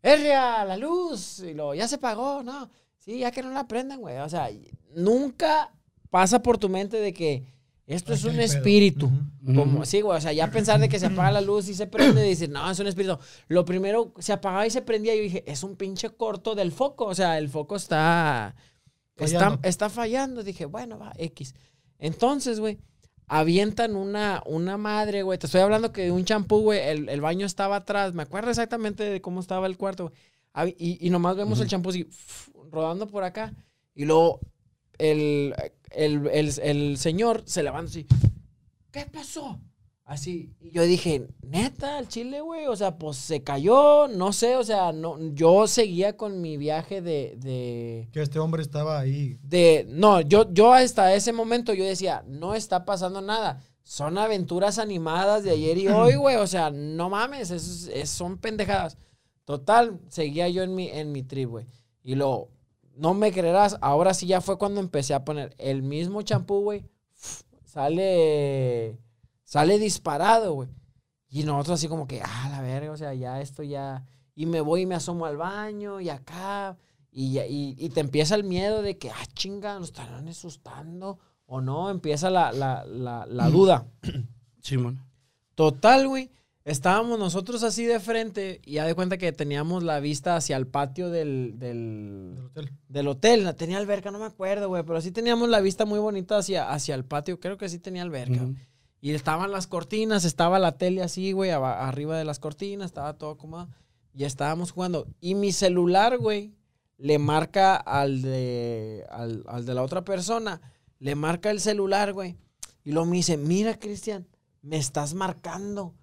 Erria, la luz. Y lo, ya se apagó, ¿no? Sí, ya que no la prendan, güey. O sea, nunca pasa por tu mente de que esto es un espíritu. Como, Ujú. sí, güey, o sea, ya pensar de que se apaga la luz y se prende y no, es un espíritu. Lo primero, se apagaba y se prendía y yo dije, es un pinche corto del foco. O sea, el foco está, está, Fallando. está fallando. Dije, bueno, va, X. Entonces, güey, avientan una, una madre, güey. Te estoy hablando que de un champú, güey, el, el baño estaba atrás. Me acuerdo exactamente de cómo estaba el cuarto, güey. Y, y nomás vemos el champú así, rodando por acá. Y luego el, el, el, el señor se levanta así. ¿Qué pasó? Así. Y yo dije, neta, el chile, güey. O sea, pues se cayó, no sé, o sea, no, yo seguía con mi viaje de, de, Que este hombre estaba ahí. de, no, yo, yo hasta ese momento yo decía, no está pasando nada. Son aventuras animadas de ayer y hoy, güey. O sea, no mames, es- es- son pendejadas. Total, seguía yo en mi, en mi trip, güey. Y luego, no me creerás, ahora sí ya fue cuando empecé a poner el mismo champú, güey. Sale, sale disparado, güey. Y nosotros así como que, ah, la verga, o sea, ya esto ya... Y me voy y me asomo al baño y acá. Y, y, y te empieza el miedo de que, ah, chinga, nos estarán asustando o no. Empieza la, la, la, la duda. Simón. Total, güey. Estábamos nosotros así de frente y ya de cuenta que teníamos la vista hacia el patio del, del, Del hotel. del hotel. Tenía alberca, no me acuerdo, güey, pero sí teníamos la vista muy bonita hacia, hacia el patio. Creo que sí tenía alberca. Ujú. Y estaban las cortinas, estaba la tele así, güey, arriba de las cortinas, estaba todo como... Y estábamos jugando. Y mi celular, güey, le marca al de, al, al de la otra persona, le marca el celular, güey. Y luego me dice, mira, Cristian, me estás marcando.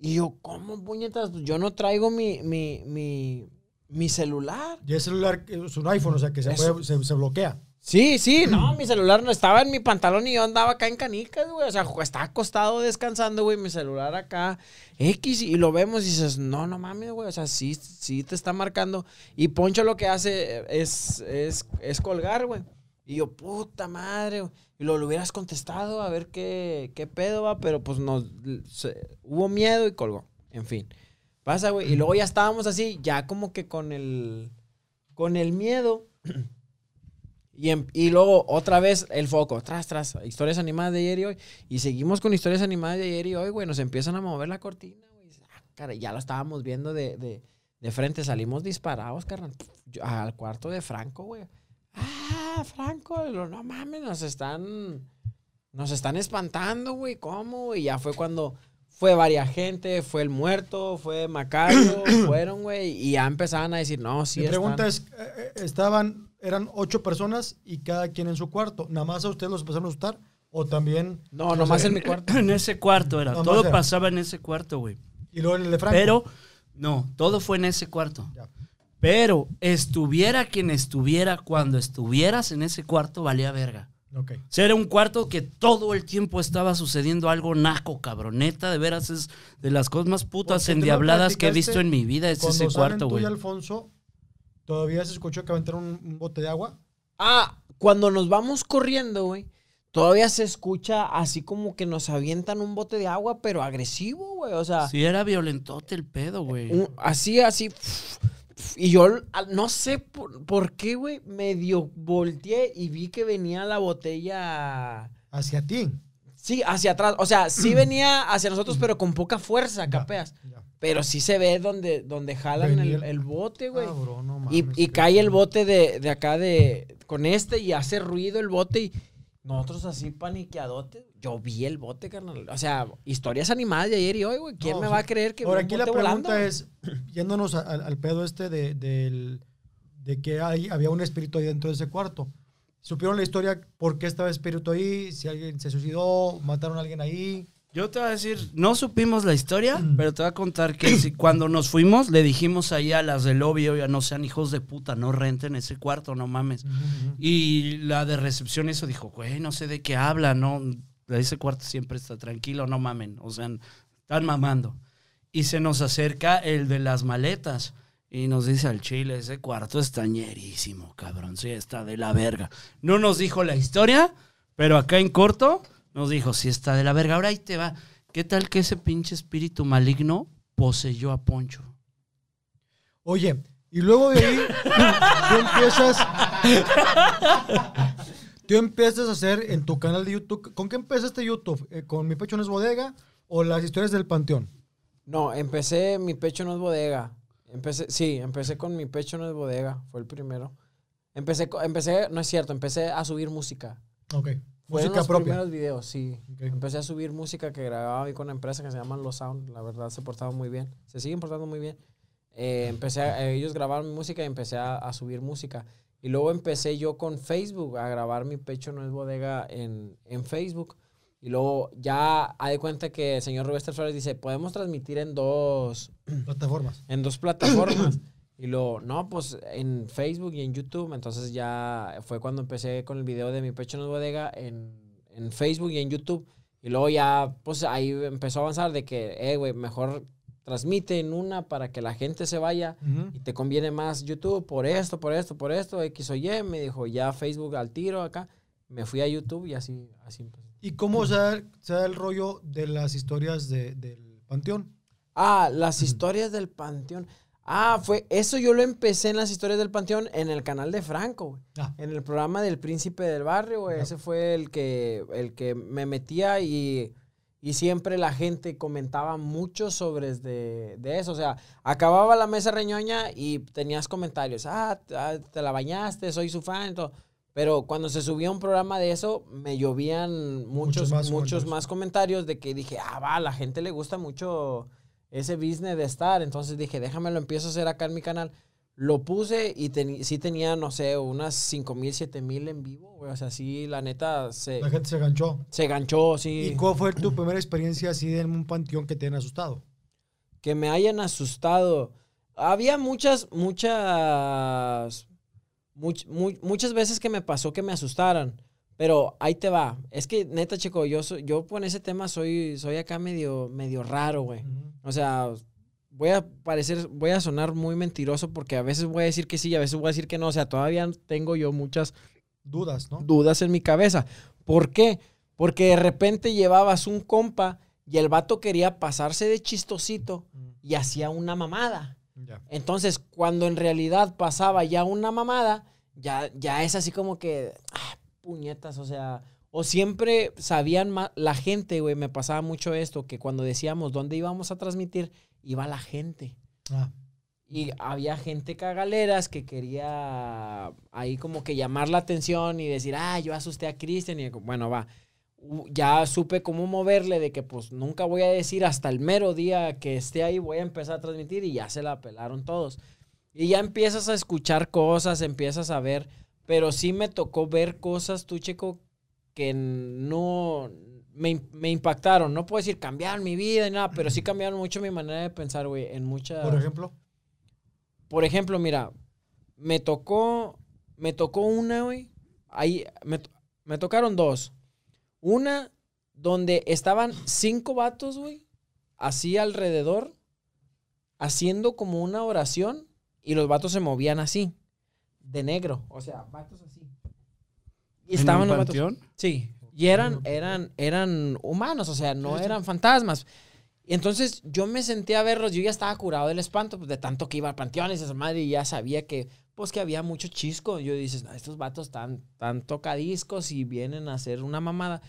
Y yo, ¿cómo, puñetas? Pues yo no traigo mi, mi, mi, mi celular. Y el celular es un iPhone, o sea que se, puede- se, se bloquea. Sí, sí, no, mi celular no estaba en mi pantalón y yo andaba acá en canicas, güey. O sea, estaba acostado descansando, güey, mi celular acá, X, y lo vemos y dices, no, no mames, güey. O sea, sí, sí te está marcando. Y Poncho lo que hace es, es, es colgar, güey. Y yo, puta madre. Y lo, hubieras contestado a ver qué, qué pedo va, pero pues nos, se- hubo miedo y colgó. En fin. Pasa, güey. Y luego ya estábamos así, ya como que con el, con el miedo. Y, em- y luego otra vez el foco, tras, tras, historias animadas de ayer y hoy. Y seguimos con historias animadas de ayer y hoy, güey. Nos empiezan a mover la cortina, güey. Ah, caray, ya lo estábamos viendo de, de, de frente. Salimos disparados, carnal. Al cuarto de Franco, güey. Ah, Franco, no mames, nos están. Nos están espantando, güey. ¿Cómo? Y ya fue cuando fue varias gente, fue el muerto, fue Macario, fueron, güey. Y ya empezaban a decir, no, sí, Mi pregunta es, eh, eh, estaban, eran ocho personas y cada quien en su cuarto. ¿Nada más a ustedes los empezaron a asustar? ¿O también? No, nomás en mi cuarto. En ese cuarto era. Nomás Todo era. pasaba en ese cuarto, güey. Y luego en el de Franco. Pero, no, todo fue en ese cuarto. Ya. Pero estuviera quien estuviera, cuando estuvieras en ese cuarto, valía verga. Ok. O sea, era un cuarto que todo el tiempo estaba sucediendo algo naco, cabroneta. De veras es de las cosas más putas endiabladas que he visto en mi vida. Es ese cuarto, güey. Alfonso, ¿todavía se escuchó que aventaron un, un bote de agua? Ah, cuando nos vamos corriendo, güey, todavía se escucha así como que nos avientan un bote de agua, pero agresivo, güey. O sea, Sí, era violentote el pedo, güey. un- así, así. Y yo ah, no sé por, por qué, güey, medio volteé y vi que venía la botella. Hacia ti. Sí, hacia atrás. O sea, sí venía hacia nosotros, pero con poca fuerza, capeas. Ya. Pero sí se ve donde, donde jalan el, bote, güey. No Y, cae el bote de, de acá de con este y hace ruido el bote y nosotros así paniqueadotes. Yo vi el bote, carnal. O sea, historias animadas de ayer y hoy, güey. ¿Quién No, me va a creer que Ahora, aquí la pregunta volando? es, yéndonos a- al, al pedo este de, de que hay, había un espíritu ahí dentro de ese cuarto. ¿Supieron la historia por qué estaba el espíritu ahí? Si alguien se suicidó, mataron a alguien ahí. Yo te voy a decir, no supimos la historia, pero te voy a contar que si cuando nos fuimos le dijimos ahí a las del lobby, oiga, no sean hijos de puta, no renten ese cuarto, no mames. Y la de recepción eso dijo, güey, no sé de qué habla, no, ese cuarto siempre está tranquilo, no mamen, o sea, están mamando. Y se nos acerca el de las maletas y nos dice al chile, ese cuarto está ñerísimo, cabrón, sí, está de la verga. No nos dijo la historia, pero acá en corto nos dijo, sí está de la verga. Ahora ahí te va. ¿Qué tal que ese pinche espíritu maligno poseyó a Poncho? Oye, y luego de ahí tú empiezas... tú empiezas a hacer en tu canal de YouTube... ¿Con qué empezaste YouTube? Eh, ¿Con Mi Pecho no es Bodega o las historias del Panteón? No, empecé Mi pecho no es bodega. Empecé, sí, empecé con Mi pecho no es bodega. Fue el primero. Empecé, empecé, no es cierto, empecé a subir música. Ok. Música los propia. primeros videos, sí. Ok. Empecé a subir música que grababa ahí con una empresa que se llama Los Sound. La verdad se portaban muy bien. Se siguen portando muy bien. Eh, empecé a- eh, ellos grabaron música y empecé a, a subir música. Y luego empecé yo con Facebook a grabar Mi Pecho No es Bodega en, en Facebook. Y luego ya ha de cuenta que el señor Roberto Flores dice, podemos transmitir en dos, Plataformas. en dos plataformas. y luego, no, pues en Facebook y en YouTube. Entonces ya fue cuando empecé con el video de Mi Pecho no es Bodega en, en Facebook y en YouTube. Y luego ya, pues ahí empezó a avanzar de que, eh, güey, mejor transmite en una para que la gente se vaya Ujú. y te conviene más YouTube por esto, por esto, por esto, X o Y. Me dijo, ya Facebook al tiro acá. Me fui a YouTube y así, así empecé. ¿Y cómo se da, se da el rollo de las historias de- del Panteón? Ah, las historias del Panteón. Ah, fue, eso yo lo empecé en las historias del Panteón en el canal de Franco, güey. Ah, En el programa del Príncipe del Barrio, güey. Ese fue el que, el que me metía y, y siempre la gente comentaba mucho sobre de, de eso. O sea, acababa la mesa reñoña y tenías comentarios. Ah, ah, te la bañaste, soy su fan y todo. Pero cuando se subía un programa de eso, me llovían muchos, Muchos más muchos comentarios. más comentarios de que dije, ah, va, a la gente le gusta mucho ese business de estar. Entonces dije, déjame lo empiezo a hacer acá en mi canal. Lo puse y teni- sí tenía, no sé, unas 5 mil, 7 mil en vivo, güey. O sea, sí, la neta, se, la gente se ganchó. se ganchó, sí. ¿Y cuál fue tu primera experiencia así en un panteón que te han asustado? que me hayan asustado. Había muchas, muchas, much- mu- muchas veces que me pasó que me asustaran. Pero ahí te va. Es que, neta, chico, yo, soy, yo con ese tema soy, soy acá medio, medio raro, güey. O sea, voy a parecer, voy a sonar muy mentiroso porque a veces voy a decir que sí y a veces voy a decir que no. O sea, todavía tengo yo muchas Dudas, ¿no? dudas en mi cabeza. ¿Por qué? Porque de repente llevabas un compa y el vato quería pasarse de chistosito y hacía una mamada. Entonces, cuando en realidad pasaba ya una mamada, ya, ya es así como que, ah, puñetas, o sea, o siempre sabían más, la gente, güey, me pasaba mucho esto, que cuando decíamos dónde íbamos a transmitir, iba la gente. Ah, Y había gente cagaleras que quería ahí como que llamar la atención y decir, ah, yo asusté a Cristian. Y bueno, va. Ya supe cómo moverle de que pues nunca voy a decir hasta el mero día que esté ahí voy a empezar a transmitir y ya se la pelaron todos. Y ya empiezas a escuchar cosas, empiezas a ver, pero sí me tocó ver cosas, tú chico, que no me, me impactaron. No puedo decir cambiar mi vida y nada, pero sí cambiaron mucho mi manera de pensar, güey, en muchas... por ejemplo. Por ejemplo, mira, me tocó, me tocó una, güey. Ahí, me, me tocaron dos. Una donde estaban cinco vatos, güey, así alrededor, haciendo como una oración y los vatos se movían así, de negro. O sea, vatos así. Y ¿En estaban un los vatos. panteón? Sí. Y eran, eran, eran humanos, o sea, no eran fantasmas. Y entonces yo me senté a verlos, yo ya estaba curado del espanto, pues de tanto que iba a panteones, esa madre, y ya sabía que, pues que había mucho chisco. Yo dices, "No, estos vatos están tan tocadiscos y vienen a hacer una mamada.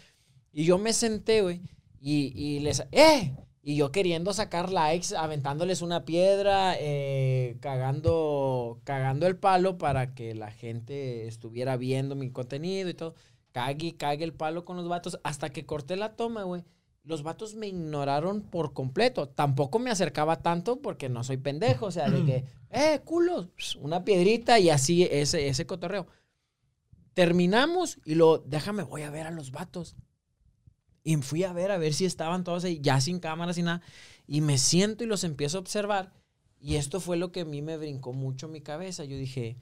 Y yo me senté, güey, y, y les, ¡eh! Y yo queriendo sacar likes, aventándoles una piedra, eh, cagando, cagando el palo para que la gente estuviera viendo mi contenido y todo. Cague cague el palo con los vatos. Hasta que corté la toma, güey. Los vatos me ignoraron por completo. Tampoco me acercaba tanto porque no soy pendejo. O sea, de que, eh, culos, una piedrita y así ese, ese cotorreo. Terminamos y lo, déjame, voy a ver a los vatos. Y fui a ver, a ver si estaban todos ahí, ya sin cámaras y nada. Y me siento y los empiezo a observar. Y esto fue lo que a mí me brincó mucho en mi cabeza. Yo dije,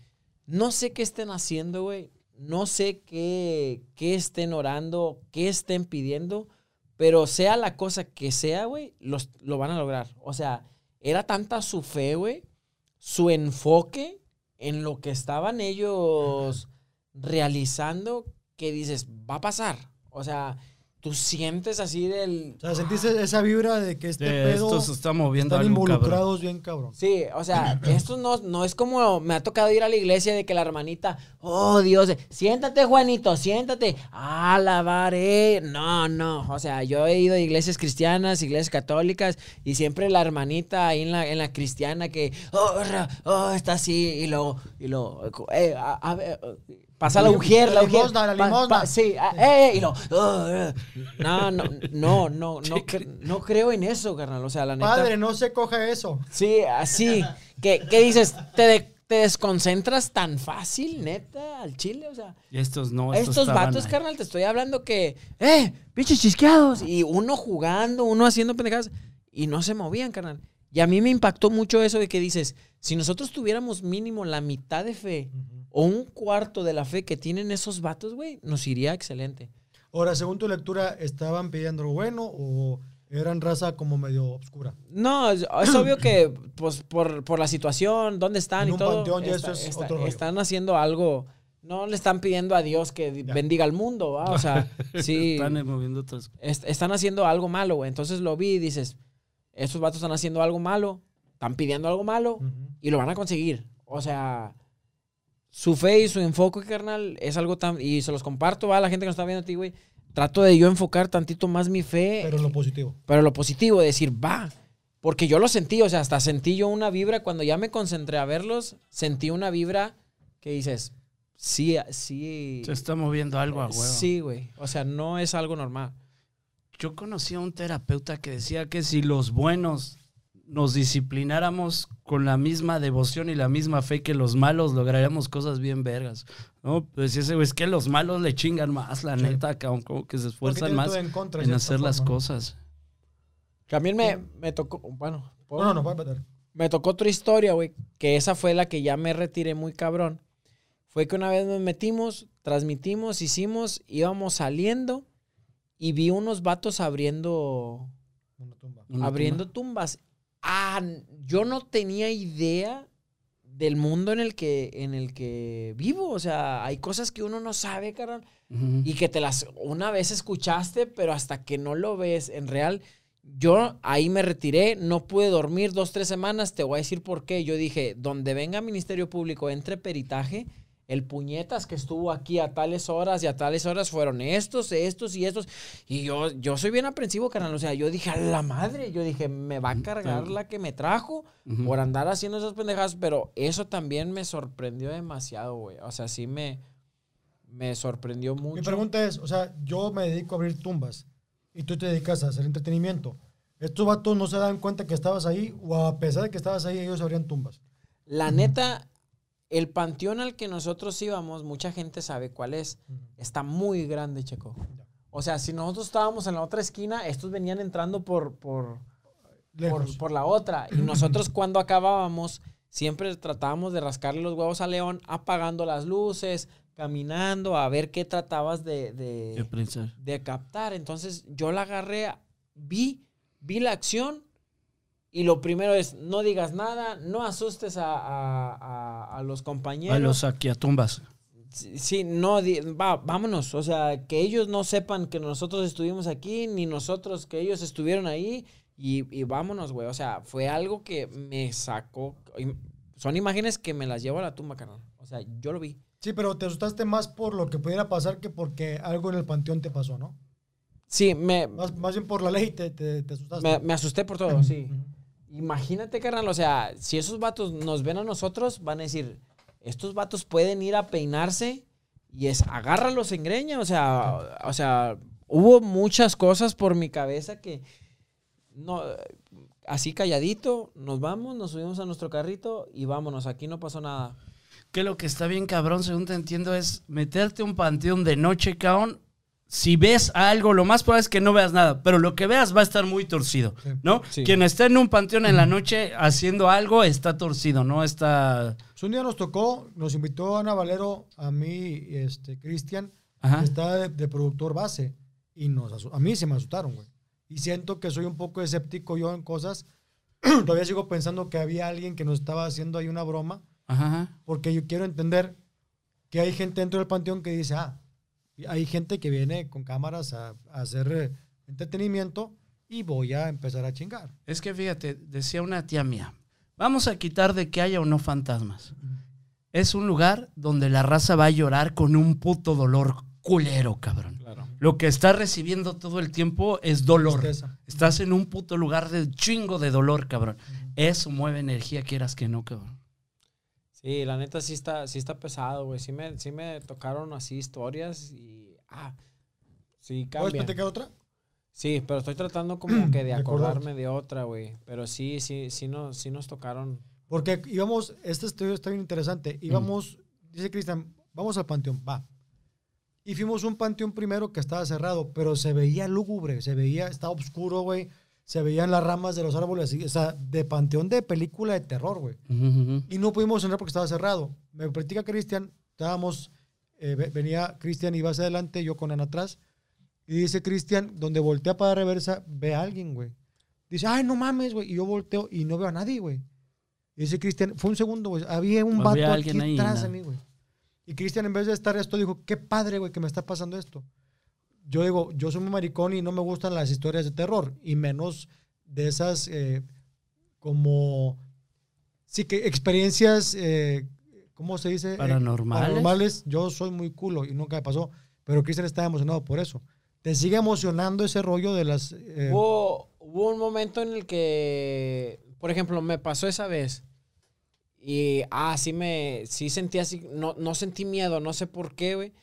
no sé qué estén haciendo, güey. No sé qué, qué estén orando, qué estén pidiendo. Pero sea la cosa que sea, güey, lo van a lograr. O sea, era tanta su fe, güey, su enfoque en lo que estaban ellos realizando que dices, va a pasar. O sea, tú sientes así del... O sea, sentiste esa vibra de que este De pedo esto se está moviendo están algo, cabrón. involucrados bien cabrón. Sí, o sea, esto no, no es como me ha tocado ir a la iglesia de que la hermanita, oh Dios, siéntate Juanito, siéntate, alabaré. No, no, o sea, yo he ido a iglesias cristianas, iglesias católicas, y siempre la hermanita ahí en la, en la cristiana que, oh, oh, está así, y luego, y luego, eh, a, a ver, pasa la La ujier, la ujier. limosna, la limosna. pa- sí, ah, eh, y no, no, no, no, no, cre- no creo en eso, carnal, o sea, la neta. Padre, no se coja eso. Sí, así. ¿Qué, qué dices? ¿Te, de- ¿Te desconcentras tan fácil, neta, al chile? O sea, Y estos no, estos, estos vatos, ahí. carnal, te estoy hablando que, ¡eh! ¡Pinches chisqueados! Y uno jugando, uno haciendo pendejadas. Y no se movían, carnal. Y a mí me impactó mucho eso de que dices, si nosotros tuviéramos mínimo la mitad de fe o un cuarto de la fe que tienen esos vatos, güey, nos iría excelente. Ahora, según tu lectura, ¿estaban pidiendo lo bueno o eran raza como medio oscura? No, es, es obvio que pues por, por la situación, dónde están En y un todo, panteón ya está- eso es está- otro rollo. están haciendo algo. No le están pidiendo a Dios que Ya. bendiga al mundo, ¿va? O sea, sí, Están moviendo otras est- están haciendo algo malo, güey. Entonces lo vi y dices, estos vatos están haciendo algo malo, están pidiendo algo malo y lo van a conseguir. O sea, su fe y su enfoque, carnal, es algo tan... Y se los comparto a la gente que nos está viendo a ti, güey. Trato de yo enfocar tantito más mi fe Pero lo positivo. pero lo positivo, decir, va. Porque yo lo sentí, o sea, hasta sentí yo una vibra, cuando ya me concentré a verlos, sentí una vibra que dices, sí, sí. Se está moviendo algo a huevo. Sí, güey. O sea, no es algo normal. Yo conocí a un terapeuta que decía que si los buenos nos disciplináramos con la misma devoción y la misma fe que los malos, lograríamos cosas bien vergas. ¿No? Pues ese güey, es que los malos le chingan más, la Sí. neta, cabrón, como que se esfuerzan más en contra, en hacer las forma, ¿no? cosas. También me, me tocó, bueno, No, no, no, a meter. Me tocó otra historia, güey, que esa fue la que ya me retiré muy cabrón. Fue que una vez nos metimos, transmitimos, hicimos, íbamos saliendo y vi unos vatos abriendo, Una tumba. Una abriendo tumbas. Ah, yo no tenía idea del mundo en el que en el que vivo, o sea, hay cosas que uno no sabe, carnal, y que te las una vez escuchaste, pero hasta que no lo ves en real, yo ahí me retiré, no pude dormir dos, tres semanas, te voy a decir por qué. Yo dije, donde venga Ministerio Público, entre peritaje, el puñetas que estuvo aquí a tales horas y a tales horas fueron estos, estos y estos. Y yo, yo soy bien aprensivo, carnal. O sea, yo dije, a la madre, yo dije, me va a cargar la que me trajo por andar haciendo esas pendejadas, pero eso también me sorprendió demasiado, güey. O sea, sí me, me sorprendió mucho. Mi pregunta es, o sea, yo me dedico a abrir tumbas y tú te dedicas a hacer entretenimiento. ¿Estos vatos no se dan cuenta que estabas ahí o a pesar de que estabas ahí ellos abrían tumbas? La neta, el panteón al que nosotros íbamos, mucha gente sabe cuál es. Está muy grande, Checo. O sea, si nosotros estábamos en la otra esquina, estos venían entrando por, por, por, por la otra. Y nosotros cuando acabábamos, siempre tratábamos de rascarle los huevos a León, apagando las luces, caminando, a ver qué tratabas de, de, pensar. de captar. Entonces yo la agarré, vi, vi la acción y lo primero es, no digas nada, no asustes a, a- a- a los compañeros. A los saquiatumbas. Sí, sí, no, di- va, vámonos. O sea, que ellos no sepan que nosotros estuvimos aquí, ni nosotros que ellos estuvieron ahí. Y, y vámonos, güey. O sea, fue algo que me sacó. Son imágenes que me las llevo a la tumba, carnal. O sea, yo lo vi. Sí, pero te asustaste más por lo que pudiera pasar que porque algo en el panteón te pasó, ¿no? Sí, me, Más, más bien por la ley te, te, te asustaste. me, me asusté por todo, sí. Imagínate, carnal, o sea, si esos vatos nos ven a nosotros, van a decir, estos vatos pueden ir a peinarse y es, agárralos en greña, o sea, o sea, hubo muchas cosas por mi cabeza que, no, así calladito, nos vamos, nos subimos a nuestro carrito y vámonos, aquí no pasó nada. Que lo que está bien cabrón, según te entiendo, es meterte un panteón de noche, cabrón. Si ves algo, lo más probable es que no veas nada, pero lo que veas va a estar muy torcido. ¿no? Sí. Quien está en un panteón en la noche haciendo algo está torcido, no está... Pues un día nos tocó, nos invitó Ana Valero, a mí este, Cristian, que está de, de productor base. Y nos a mí se me asustaron, güey. Y siento que soy un poco escéptico yo en cosas. Todavía sigo pensando que había alguien que nos estaba haciendo ahí una broma, Ajá. porque yo quiero entender que hay gente dentro del panteón que dice, ah, hay gente que viene con cámaras a, a hacer eh, entretenimiento y voy a empezar a chingar. Es que fíjate, decía una tía mía, vamos a quitar de que haya o no fantasmas. Es un lugar donde la raza va a llorar con un puto dolor culero, cabrón. Claro. Lo que está recibiendo todo el tiempo es dolor. Tristeza. Estás en un puto lugar de chingo de dolor, cabrón. Eso mueve energía, quieras que no, cabrón. Sí, la neta sí está, sí está pesado, güey. Sí me, sí me tocaron así historias y, ah, sí ¿Puedes cambia. platicar otra? Sí, pero estoy tratando como que de acordarme de otra, güey. Pero sí, sí, sí, no, sí nos tocaron. Porque íbamos, este estudio está bien interesante. Íbamos, dice Cristian, vamos al panteón, va. Y fuimos un panteón primero que estaba cerrado, pero se veía lúgubre, se veía, estaba oscuro, güey. Se veían las ramas de los árboles, así, o sea, de panteón de película de terror, güey. Y no pudimos entrar porque estaba cerrado. Me platica Cristian, estábamos, eh, ve- venía Cristian, iba hacia adelante, yo con Ana atrás. Y dice Cristian, donde voltea para reversa, ve a alguien, güey. Dice, ay, no mames, güey. Y yo volteo y no veo a nadie, güey. Y dice Cristian, fue un segundo, güey. Había un vato aquí atrás de mí, güey. Y Cristian, en vez de estar esto, dijo, qué padre, güey, que me está pasando esto. Yo digo, yo soy muy maricón y no me gustan las historias de terror. Y menos de esas, eh, como, sí que experiencias, eh, ¿cómo se dice? Eh, Paranormales. paranormales. Yo soy muy culo y nunca me pasó. Pero Cristian está emocionado por eso. ¿Te sigue emocionando ese rollo de las... eh, Hubo, hubo un momento en el que, por ejemplo, me pasó esa vez. Y, ah, sí me, sí sentí así, no, no sentí miedo, no sé por qué, güey.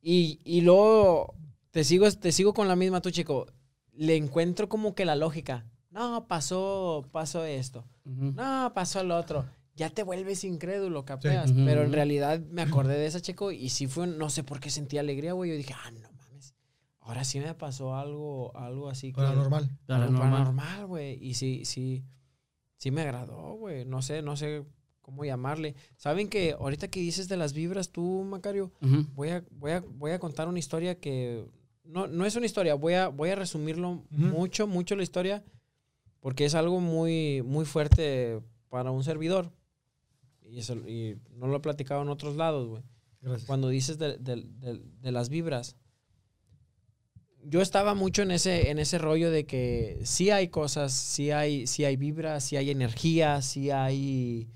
Y, y luego, te sigo, te sigo con la misma, tú, chico. Le encuentro como que la lógica. No, pasó, pasó esto. No, pasó el otro. Ya te vuelves incrédulo, capeas. Pero en realidad me acordé de esa, chico, y sí fue, un- no sé por qué sentí alegría, güey. Yo dije, ah, no mames. Ahora sí me pasó algo, algo así que... paranormal. Algo Paranormal. paranormal, güey. Y sí, sí. sí me agradó, güey. No sé, no sé cómo llamarle. ¿Saben que ahorita que dices de las vibras, tú, Macario, voy a, voy a, voy a contar una historia que no, no es una historia, voy a, voy a resumirlo mucho, mucho la historia, porque es algo muy, muy fuerte para un servidor. Y, eso- y no lo he platicado en otros lados, güey. Cuando dices de, de- de- de las vibras, yo estaba mucho en ese, en ese rollo de que sí hay cosas, sí hay, sí hay vibras, sí hay energía, sí hay,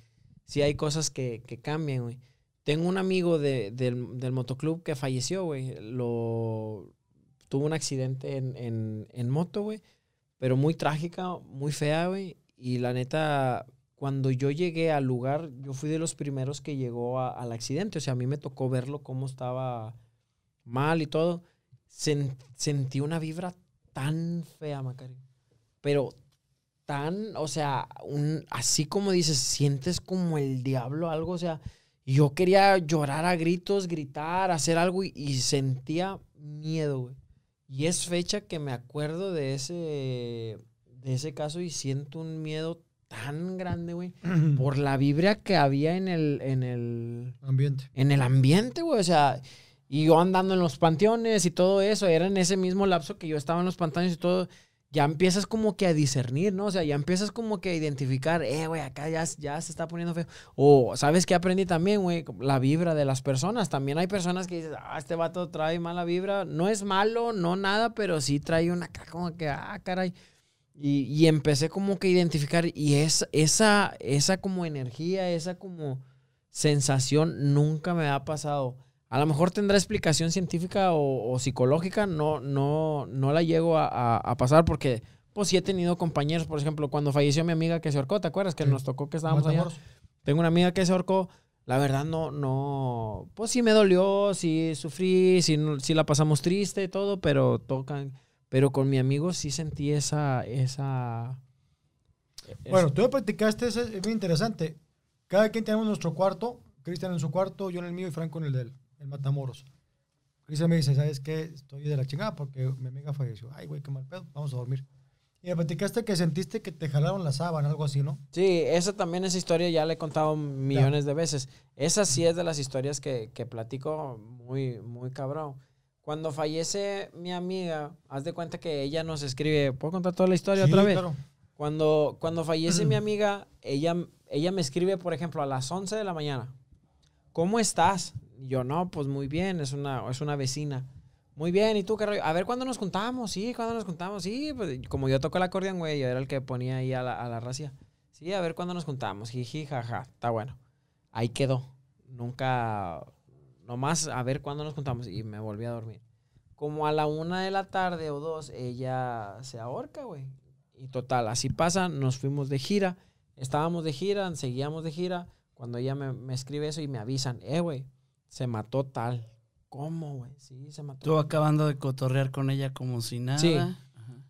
sí hay cosas que, que cambian, güey. Tengo un amigo de- del, del motoclub que falleció, güey. Lo, tuvo un accidente en, en, en moto, güey. Pero muy trágica, muy fea, güey. Y la neta, cuando yo llegué al lugar, yo fui de los primeros que llegó al accidente. O sea, a mí me tocó verlo cómo estaba mal y todo. Sen- sentí una vibra tan fea, Macario. Pero tan, o sea, un, así como dices, sientes como el diablo, algo, o sea, yo quería llorar a gritos, gritar, hacer algo y sentía miedo, güey. Y es fecha que me acuerdo de ese, de ese caso y siento un miedo tan grande, güey, por la vibra que había en el, en el, Ambiente. en el ambiente, güey. O sea, y yo andando en los panteones y todo eso, era en ese mismo lapso que yo estaba en los panteones y todo. Ya empiezas como que a discernir, ¿no? O sea, ya empiezas como que a identificar, eh, güey, acá ya, ya se está poniendo feo. O, ¿sabes qué aprendí también, güey? La vibra de las personas. También hay personas que dicen, ah, este vato trae mala vibra. No es malo, no nada, pero sí trae una acá como que, ah, caray. Y, y empecé como que a identificar, y es, esa, esa como energía, esa como sensación nunca me ha pasado. A lo mejor tendrá explicación científica o, o psicológica, no, no, no la llego a, a- a pasar porque, pues sí he tenido compañeros, por ejemplo, cuando falleció mi amiga que se ahorcó, ¿te acuerdas? Que Sí. nos tocó que estábamos allá. Tengo una amiga que se ahorcó. La verdad, no, no. Pues sí me dolió, sí sufrí, sí, sí la pasamos triste y todo, pero tocan. Pero con mi amigo sí sentí esa. esa es- Bueno, tú me platicaste, es muy interesante. Cada quien tenemos nuestro cuarto, Cristian en su cuarto, yo en el mío y Franco en el del el Matamoros. Cristian me dice, ¿sabes qué? Estoy de la chingada porque mi amiga falleció. Ay, güey, qué mal pedo, vamos a dormir. Y me platicaste que sentiste que te jalaron la sábana, algo así, ¿no? Sí, esa también, esa historia ya la he contado millones de veces. Esa sí es de las historias que, que platico muy, muy cabrón. Cuando fallece mi amiga, haz de cuenta que ella nos escribe. ¿Puedo contar toda la historia Sí, otra vez? claro. Cuando, cuando fallece mi amiga, ella, ella me escribe, por ejemplo, a las 11 de la mañana. ¿Cómo estás? Yo, no, pues muy bien, es una, es una vecina. Muy bien, ¿y tú qué rollo? A ver, ¿cuándo nos juntamos? Sí, ¿cuándo nos juntamos? Sí, pues como yo toco el acordeón, güey, yo era el que ponía ahí a la, a la racia. Sí, a ver, ¿cuándo nos juntamos? Jiji, jaja, está bueno. Ahí quedó. Nunca, nomás a ver cuándo nos juntamos. Y me volví a dormir. Como a la una de la tarde o dos, ella se ahorca, güey. Y total, así pasa, nos fuimos de gira. Estábamos de gira, seguíamos de gira. Cuando ella me, me escribe eso y me avisan, eh, güey, se mató tal. ¿Cómo, güey? Sí, se mató. Tú acabando de cotorrear con ella como si nada. Sí. Ajá.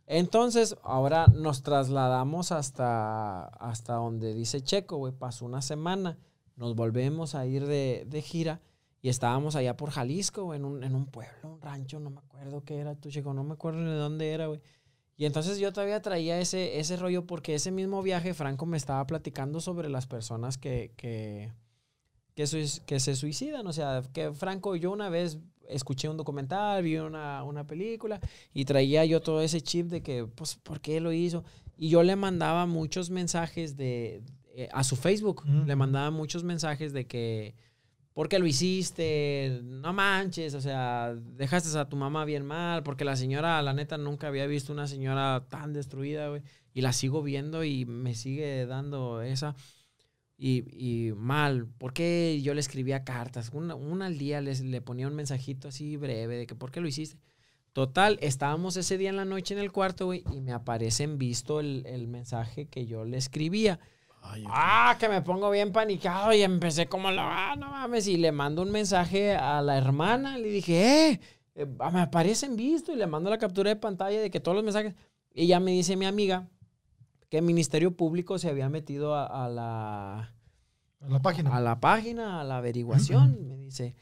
Entonces, ahora nos trasladamos hasta, hasta donde dice Checo, güey. Pasó una semana. Nos volvemos a ir de, de gira. Y estábamos allá por Jalisco, güey, en un, en un pueblo, un rancho, no me acuerdo qué era, tú, Checo, no me acuerdo de dónde era, güey. Y entonces yo todavía traía ese, ese rollo porque ese mismo viaje Franco me estaba platicando sobre las personas que, que, que, suis- que se suicidan. O sea, que Franco, yo una vez escuché un documental, vi una, una película y traía yo todo ese chip de que, pues, ¿por qué lo hizo? Y yo le mandaba muchos mensajes de, eh, a su Facebook, Ujú. le mandaba muchos mensajes de que, ¿por qué lo hiciste? No manches, o sea, dejaste a tu mamá bien mal, porque la señora, la neta, nunca había visto una señora tan destruida, güey, y la sigo viendo y me sigue dando esa. Y, y mal, porque yo le escribía cartas, una, una al día les, le ponía un mensajito así breve de que ¿por qué lo hiciste? Total, estábamos ese día en la noche en el cuarto, güey, y me aparece en visto el, el mensaje que yo le escribía. Ay, Ah, que me pongo bien panicado y empecé como, la, ah, no mames, y le mando un mensaje a la hermana, le dije, eh, eh, me aparece en visto y le mando la captura de pantalla de que todos los mensajes, y ya me dice mi amiga que el Ministerio Público se había metido a, a la A la página. a la página, a la averiguación, me dice.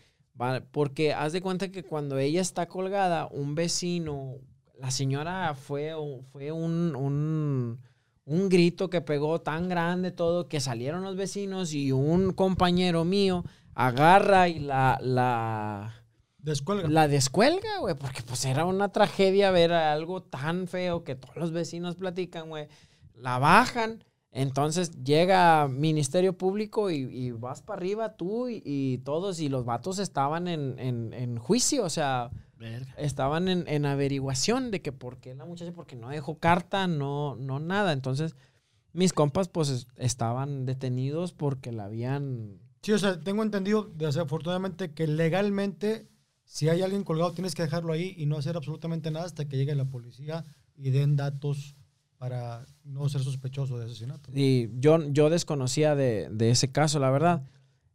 Porque haz de cuenta que cuando ella está colgada, un vecino, la señora fue, un- fue un, un, un grito que pegó tan grande todo que salieron los vecinos y un compañero mío agarra y la, la, Descuelga. la descuelga, güey, porque pues era una tragedia ver algo tan feo que todos los vecinos platican, güey. La bajan, entonces llega Ministerio Público y, y vas para arriba tú y, y todos, y los vatos estaban en, en- en juicio, o sea, Verga. estaban en, en averiguación de que por qué la muchacha, porque no dejó carta, no, no nada. Entonces, mis compas pues es- estaban detenidos porque la habían... Sí, o sea, tengo entendido, desafortunadamente, que legalmente, si hay alguien colgado, tienes que dejarlo ahí y no hacer absolutamente nada hasta que llegue la policía y den datos para no ser sospechoso de asesinato. Y yo, yo desconocía de, de ese caso, la verdad.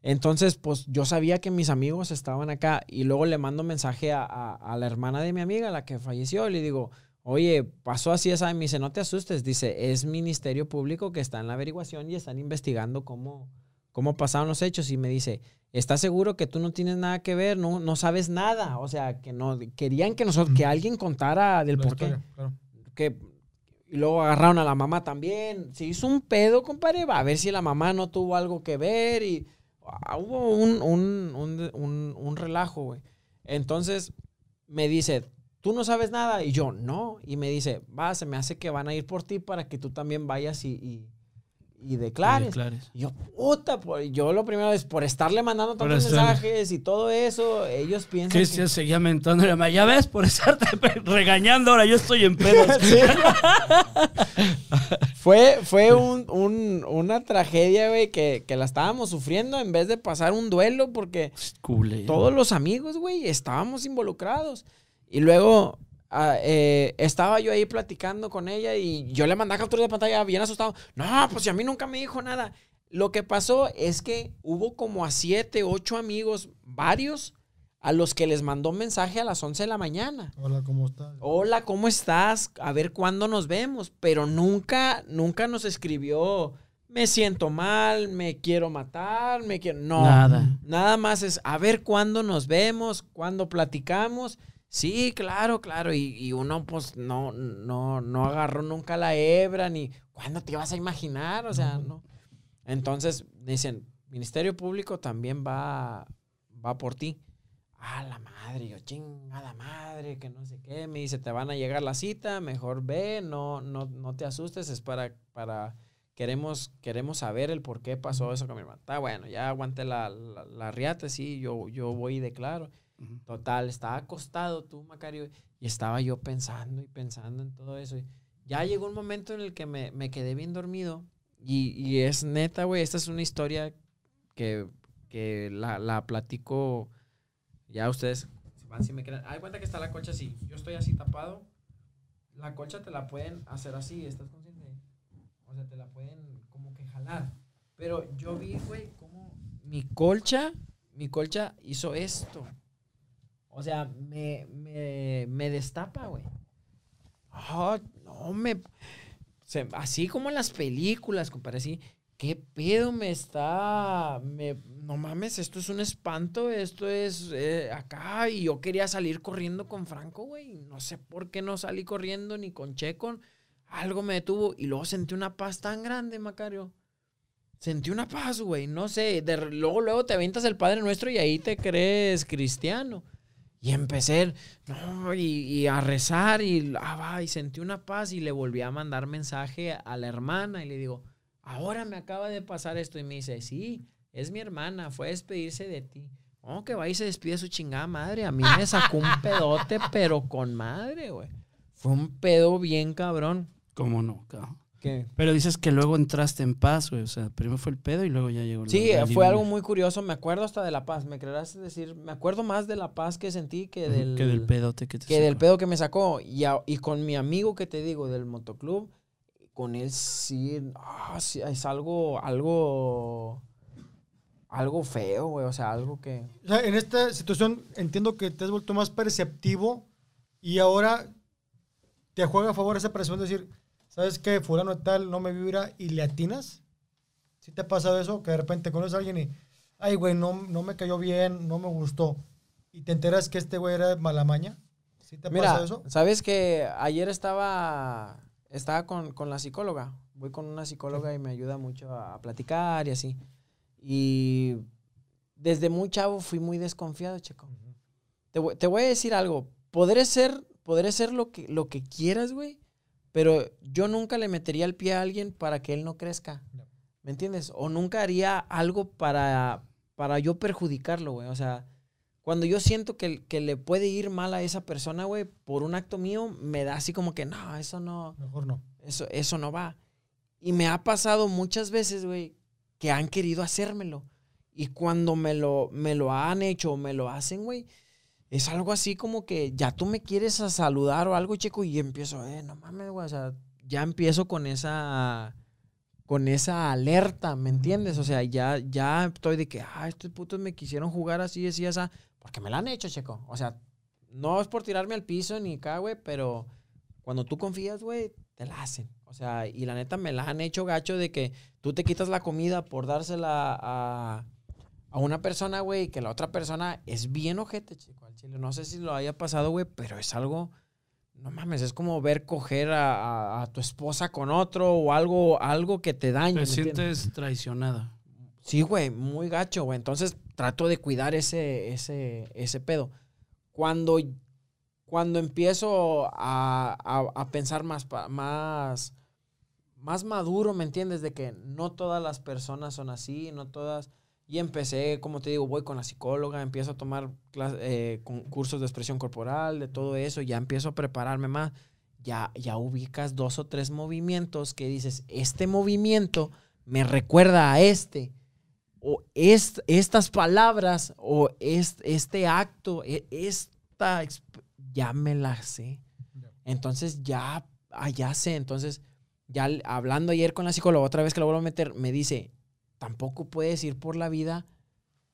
Entonces, pues yo sabía que mis amigos estaban acá y luego le mando mensaje a, a- a la hermana de mi amiga, la que falleció, y le digo, oye, pasó así esa, y me dice, no te asustes, dice, es Ministerio Público que está en la averiguación y están investigando cómo, cómo pasaron los hechos. Y me dice, ¿estás seguro que tú no tienes nada que ver? No, no sabes nada. O sea, que no, querían que nosotros, que alguien contara del La por qué claro. que y luego agarraron a la mamá también. Se hizo un pedo, compadre. A ver si la mamá no tuvo algo que ver. Y ah, hubo un, un, un, un- relajo, güey. Entonces me dice, ¿tú no sabes nada? Y yo, no. Y me dice, va, se me hace que van a ir por ti para que tú también vayas y, y declares. Declares. Y yo, puta, por- yo lo primero es por estarle mandando tantos mensajes y todo eso, ellos piensan que... Cristian seguía mentando a. Ya ves, por estarte regañando, ahora yo estoy en pedos. Fue, fue un- un- una tragedia, güey, que, que la estábamos sufriendo en vez de pasar un duelo porque todos los amigos, güey, estábamos involucrados. Y luego ah, eh, estaba yo ahí platicando con ella y yo le mandaba captura de pantalla bien asustado. No, pues si a mí nunca me dijo nada. Lo que pasó es que hubo como a siete, ocho amigos, varios, a los que les mandó mensaje a las 11 de la mañana. Hola, ¿cómo estás? Hola, ¿cómo estás? A ver cuándo nos vemos. Pero nunca, nunca nos escribió, me siento mal, me quiero matar, me quiero... No, Nada. nada más es, a ver cuándo nos vemos, cuándo platicamos. Sí, claro, claro. Y, y uno pues no, no, no agarró nunca la hebra, ni cuándo te ibas a imaginar, o sea, no. Entonces dicen, Ministerio Público también va, va por ti. Ah, la madre, yo chingada madre, que no sé qué. Me dice, te van a llegar la cita, mejor ve, no, no, no te asustes, es para, para, queremos, queremos saber el por qué pasó eso con mi hermano. Está bueno, ya aguanté la, la, la riata, sí, yo, yo voy y declaro. Total, estaba acostado tú, Macario, y estaba yo pensando y pensando en todo eso. y ya llegó un momento en el que me, me quedé bien dormido. Y, y es neta, güey, esta es una historia que, que la, la platico. Ya ustedes si van si me quedan. Hay cuenta que está la colcha así. Yo estoy así tapado. La colcha te la pueden hacer así, ¿estás consciente? O sea, te la pueden como que jalar. Pero yo vi, güey, cómo mi colcha, mi colcha hizo esto. O sea, me, me, me destapa, güey. Ah, no, me... así como en las películas, compadre, así. ¿Qué pedo me está...? Me, no mames, esto es un espanto, esto es eh, acá. Y yo quería salir corriendo con Franco, güey. No sé por qué no salí corriendo ni con Checo. Algo me detuvo y luego sentí una paz tan grande, Macario. Sentí una paz, güey. No sé. luego, luego te avientas el Padre Nuestro y ahí te crees cristiano. Y empecé no, y, y a rezar y, ah, va, y sentí una paz y le volví a mandar mensaje a la hermana y le digo, ahora me acaba de pasar esto. Y me dice, sí, es mi hermana, fue a despedirse de ti. Oh, que va y se despide su chingada madre. A mí me sacó un pedote, pero con madre, güey. Fue un pedo bien cabrón. ¿Cómo no, cabrón? Que Pero dices que luego entraste en paz, güey. O sea, primero fue el pedo y luego ya llegó la- Sí, la fue algo muy curioso. Me acuerdo hasta de la paz. Me creerás decir, me acuerdo más de la paz que sentí que del, que del pedote que te que del pedo que me sacó. Y, a- y con mi amigo que te digo del motoclub, con él sí, ah, sí, es algo, algo, algo feo, güey. O sea, algo que... O sea, en esta situación entiendo que te has vuelto más perceptivo y ahora te juega a favor esa presión de decir, ¿sabes qué? Fulano tal no me vibra y le atinas. ¿Sí te ha pasado eso? Que de repente conoces a alguien y, ay, güey, no, no me cayó bien, no me gustó. Y te enteras que este güey era de mala maña. ¿Sí te ha Mira, pasado eso? ¿sabes que ayer estaba, estaba con, con la psicóloga. Voy con una psicóloga y me ayuda mucho a, a platicar y así. Y desde muy chavo fui muy desconfiado, chico. Te, voy- te voy a decir algo. Podré ser, podré ser lo que, lo que quieras, güey. Pero yo nunca le metería el pie a alguien para que él no crezca. No. ¿Me entiendes? O nunca haría algo para, para yo perjudicarlo, güey. O sea, cuando yo siento que, que le puede ir mal a esa persona, güey, por un acto mío, me da así como que, no, eso no, Mejor no. eso, eso no va. Y me ha pasado muchas veces, güey, que han querido hacérmelo. Y cuando me lo, me lo han hecho o me lo hacen, güey, es algo así como que ya tú me quieres a saludar o algo, chico, y empiezo, eh, no mames, güey, o sea, ya empiezo con esa, con esa alerta, ¿me entiendes? O sea, ya, ya estoy de que, ah, estos putos me quisieron jugar así, así, así, porque me la han hecho, chico. O sea, no es por tirarme al piso ni acá, güey, pero cuando tú confías, güey, te la hacen. O sea, y la neta me la han hecho gacho de que tú te quitas la comida por dársela a, a una persona, güey, y que la otra persona es bien ojete, chico, chile. No sé si lo haya pasado, güey, pero es algo, no mames, es como ver coger a, a- a tu esposa con otro o algo, algo que te daña. Te sientes traicionada. Sí, güey, muy gacho, güey. Entonces trato de cuidar ese, ese, ese pedo. Cuando, cuando empiezo a, a- a pensar más, más, más maduro, ¿me entiendes? De que no todas las personas son así, no todas... Y empecé, como te digo, voy con la psicóloga, empiezo a tomar eh, con- cursos de expresión corporal, de todo eso, ya empiezo a prepararme más. Ya, ya ubicas dos o tres movimientos que dices, este movimiento me recuerda a este o est- estas palabras o est- este acto, e- esta, ya me la sé. Entonces ya, ah, ya sé. Entonces, ya hablando ayer con la psicóloga, otra vez que la vuelvo a meter, me dice, tampoco puedes ir por la vida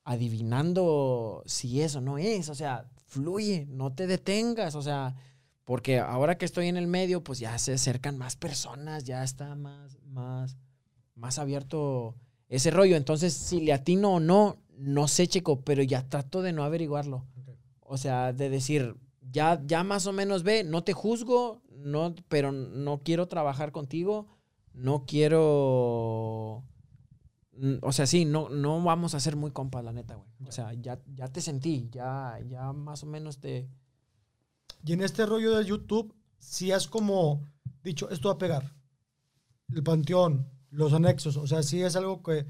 adivinando si eso no es. O sea, fluye, no te detengas. O sea, porque ahora que estoy en el medio, pues ya se acercan más personas, ya está más, más, más abierto ese rollo. Entonces, si le atino o no, no sé, chico, pero ya trato de no averiguarlo. O sea, de decir, ya, ya más o menos ve, no te juzgo, no, pero no quiero trabajar contigo, no quiero... O sea, sí, no, no vamos a ser muy compas, la neta, güey. O sea, ya, ya te sentí, ya, ya más o menos te... Y en este rollo de YouTube, si has como dicho, esto va a pegar. El panteón, los anexos, o sea, sí es algo que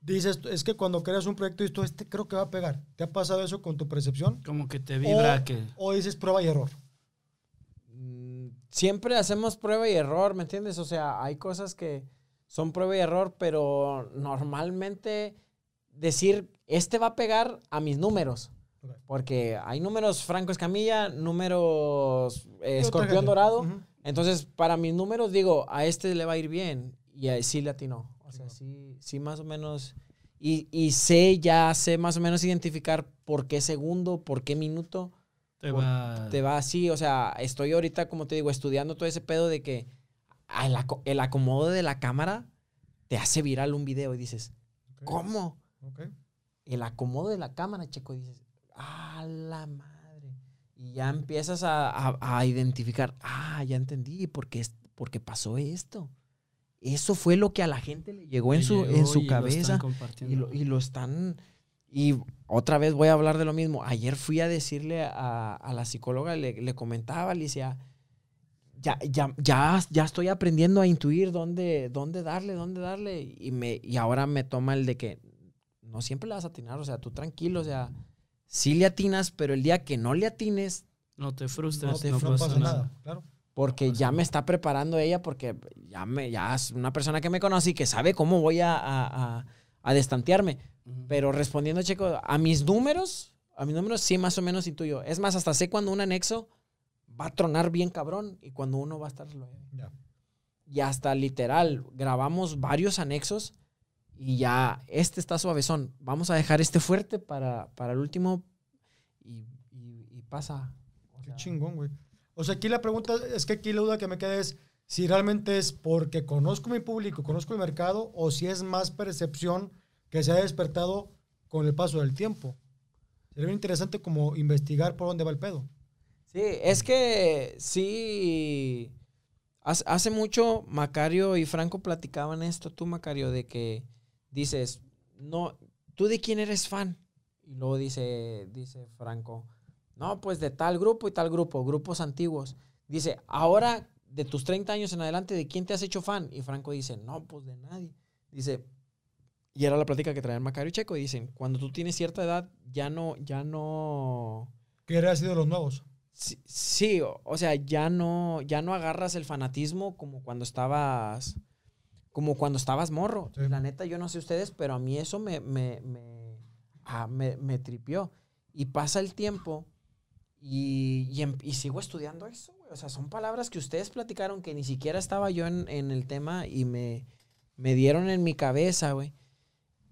dices, es que cuando creas un proyecto, esto este creo que va a pegar. ¿Te ha pasado eso con tu percepción? Como que te vibra o, que... o dices prueba y error. Mm, siempre hacemos prueba y error, ¿me entiendes? O sea, hay cosas que son prueba y error, pero normalmente decir, este va a pegar a mis números. Porque hay números Franco Escamilla, números eh, Escorpión. Dorado. Entonces, para mis números, digo, a este le va a ir bien. Y a, sí le atinó. O sea, sí, sí más o menos. Y, y sé, ya sé más o menos identificar por qué segundo, por qué minuto Te va... te va así. O sea, estoy ahorita, como te digo, estudiando todo ese pedo de que el, aco- el acomodo de la cámara te hace viral un video y dices. ¿cómo? El acomodo de la cámara, checo, y dices, ¡ah, la madre! Y ya empiezas a, a- a identificar, ah, ya entendí, porque, es, porque pasó esto. Eso fue lo que a la gente le llegó en su, llegó en su cabeza. lo, y lo están. Y otra vez voy a hablar de lo mismo. Ayer fui a decirle a, a la psicóloga, le, le comentaba, le decía, ya, ya, ya, ya estoy aprendiendo a intuir dónde, dónde darle, dónde darle. Y, me, y ahora me toma el de que no siempre le vas a atinar, o sea, tú tranquilo, o sea, sí le atinas, pero el día que no le atines, No te frustres, no no, pasa, pasa, nada. Claro. porque ya me está preparando ella, porque ya, me, ya es una persona que me conoce y que sabe cómo voy a, a, a- a destantearme. Ujú. Pero respondiendo, Checo, a mis números, a mis números sí más o menos intuyo. Es más, hasta sé cuando un anexo va a tronar bien cabrón y cuando uno va a estar. Y hasta literal, grabamos varios anexos y ya este está suavezón. Vamos a dejar este fuerte para, para el último y, y- y pasa. O Qué sea, chingón, güey. O sea, aquí la pregunta es que aquí la duda que me queda es si realmente es porque conozco mi público, conozco el mercado, o si es más percepción que se ha despertado con el paso del tiempo. Sería bien interesante como investigar por dónde va el pedo. Sí, es que sí. Hace, mucho Macario y Franco platicaban esto, tú Macario, de que dices, no, ¿tú de quién eres fan? Y luego dice, dice Franco, no, pues de tal grupo y tal grupo, grupos antiguos. Dice, ahora de tus 30 años en adelante, ¿de quién te has hecho fan? Y Franco dice, no, pues de nadie. Dice, y era la plática que traían Macario y Checo, y dicen, cuando tú tienes cierta edad, ya no, ya no... Que era sido los nuevos. Sí, sí, o, sea, ya no, ya no agarras el fanatismo como cuando estabas, como cuando estabas morro. Sí. La neta, yo no sé ustedes, pero a mí eso me, me, me, ah, me, me tripió. Y pasa el tiempo y, y, em- y sigo estudiando eso, güey. O sea, son palabras que ustedes platicaron que ni siquiera estaba yo en, en el tema y me, me dieron en mi cabeza, güey.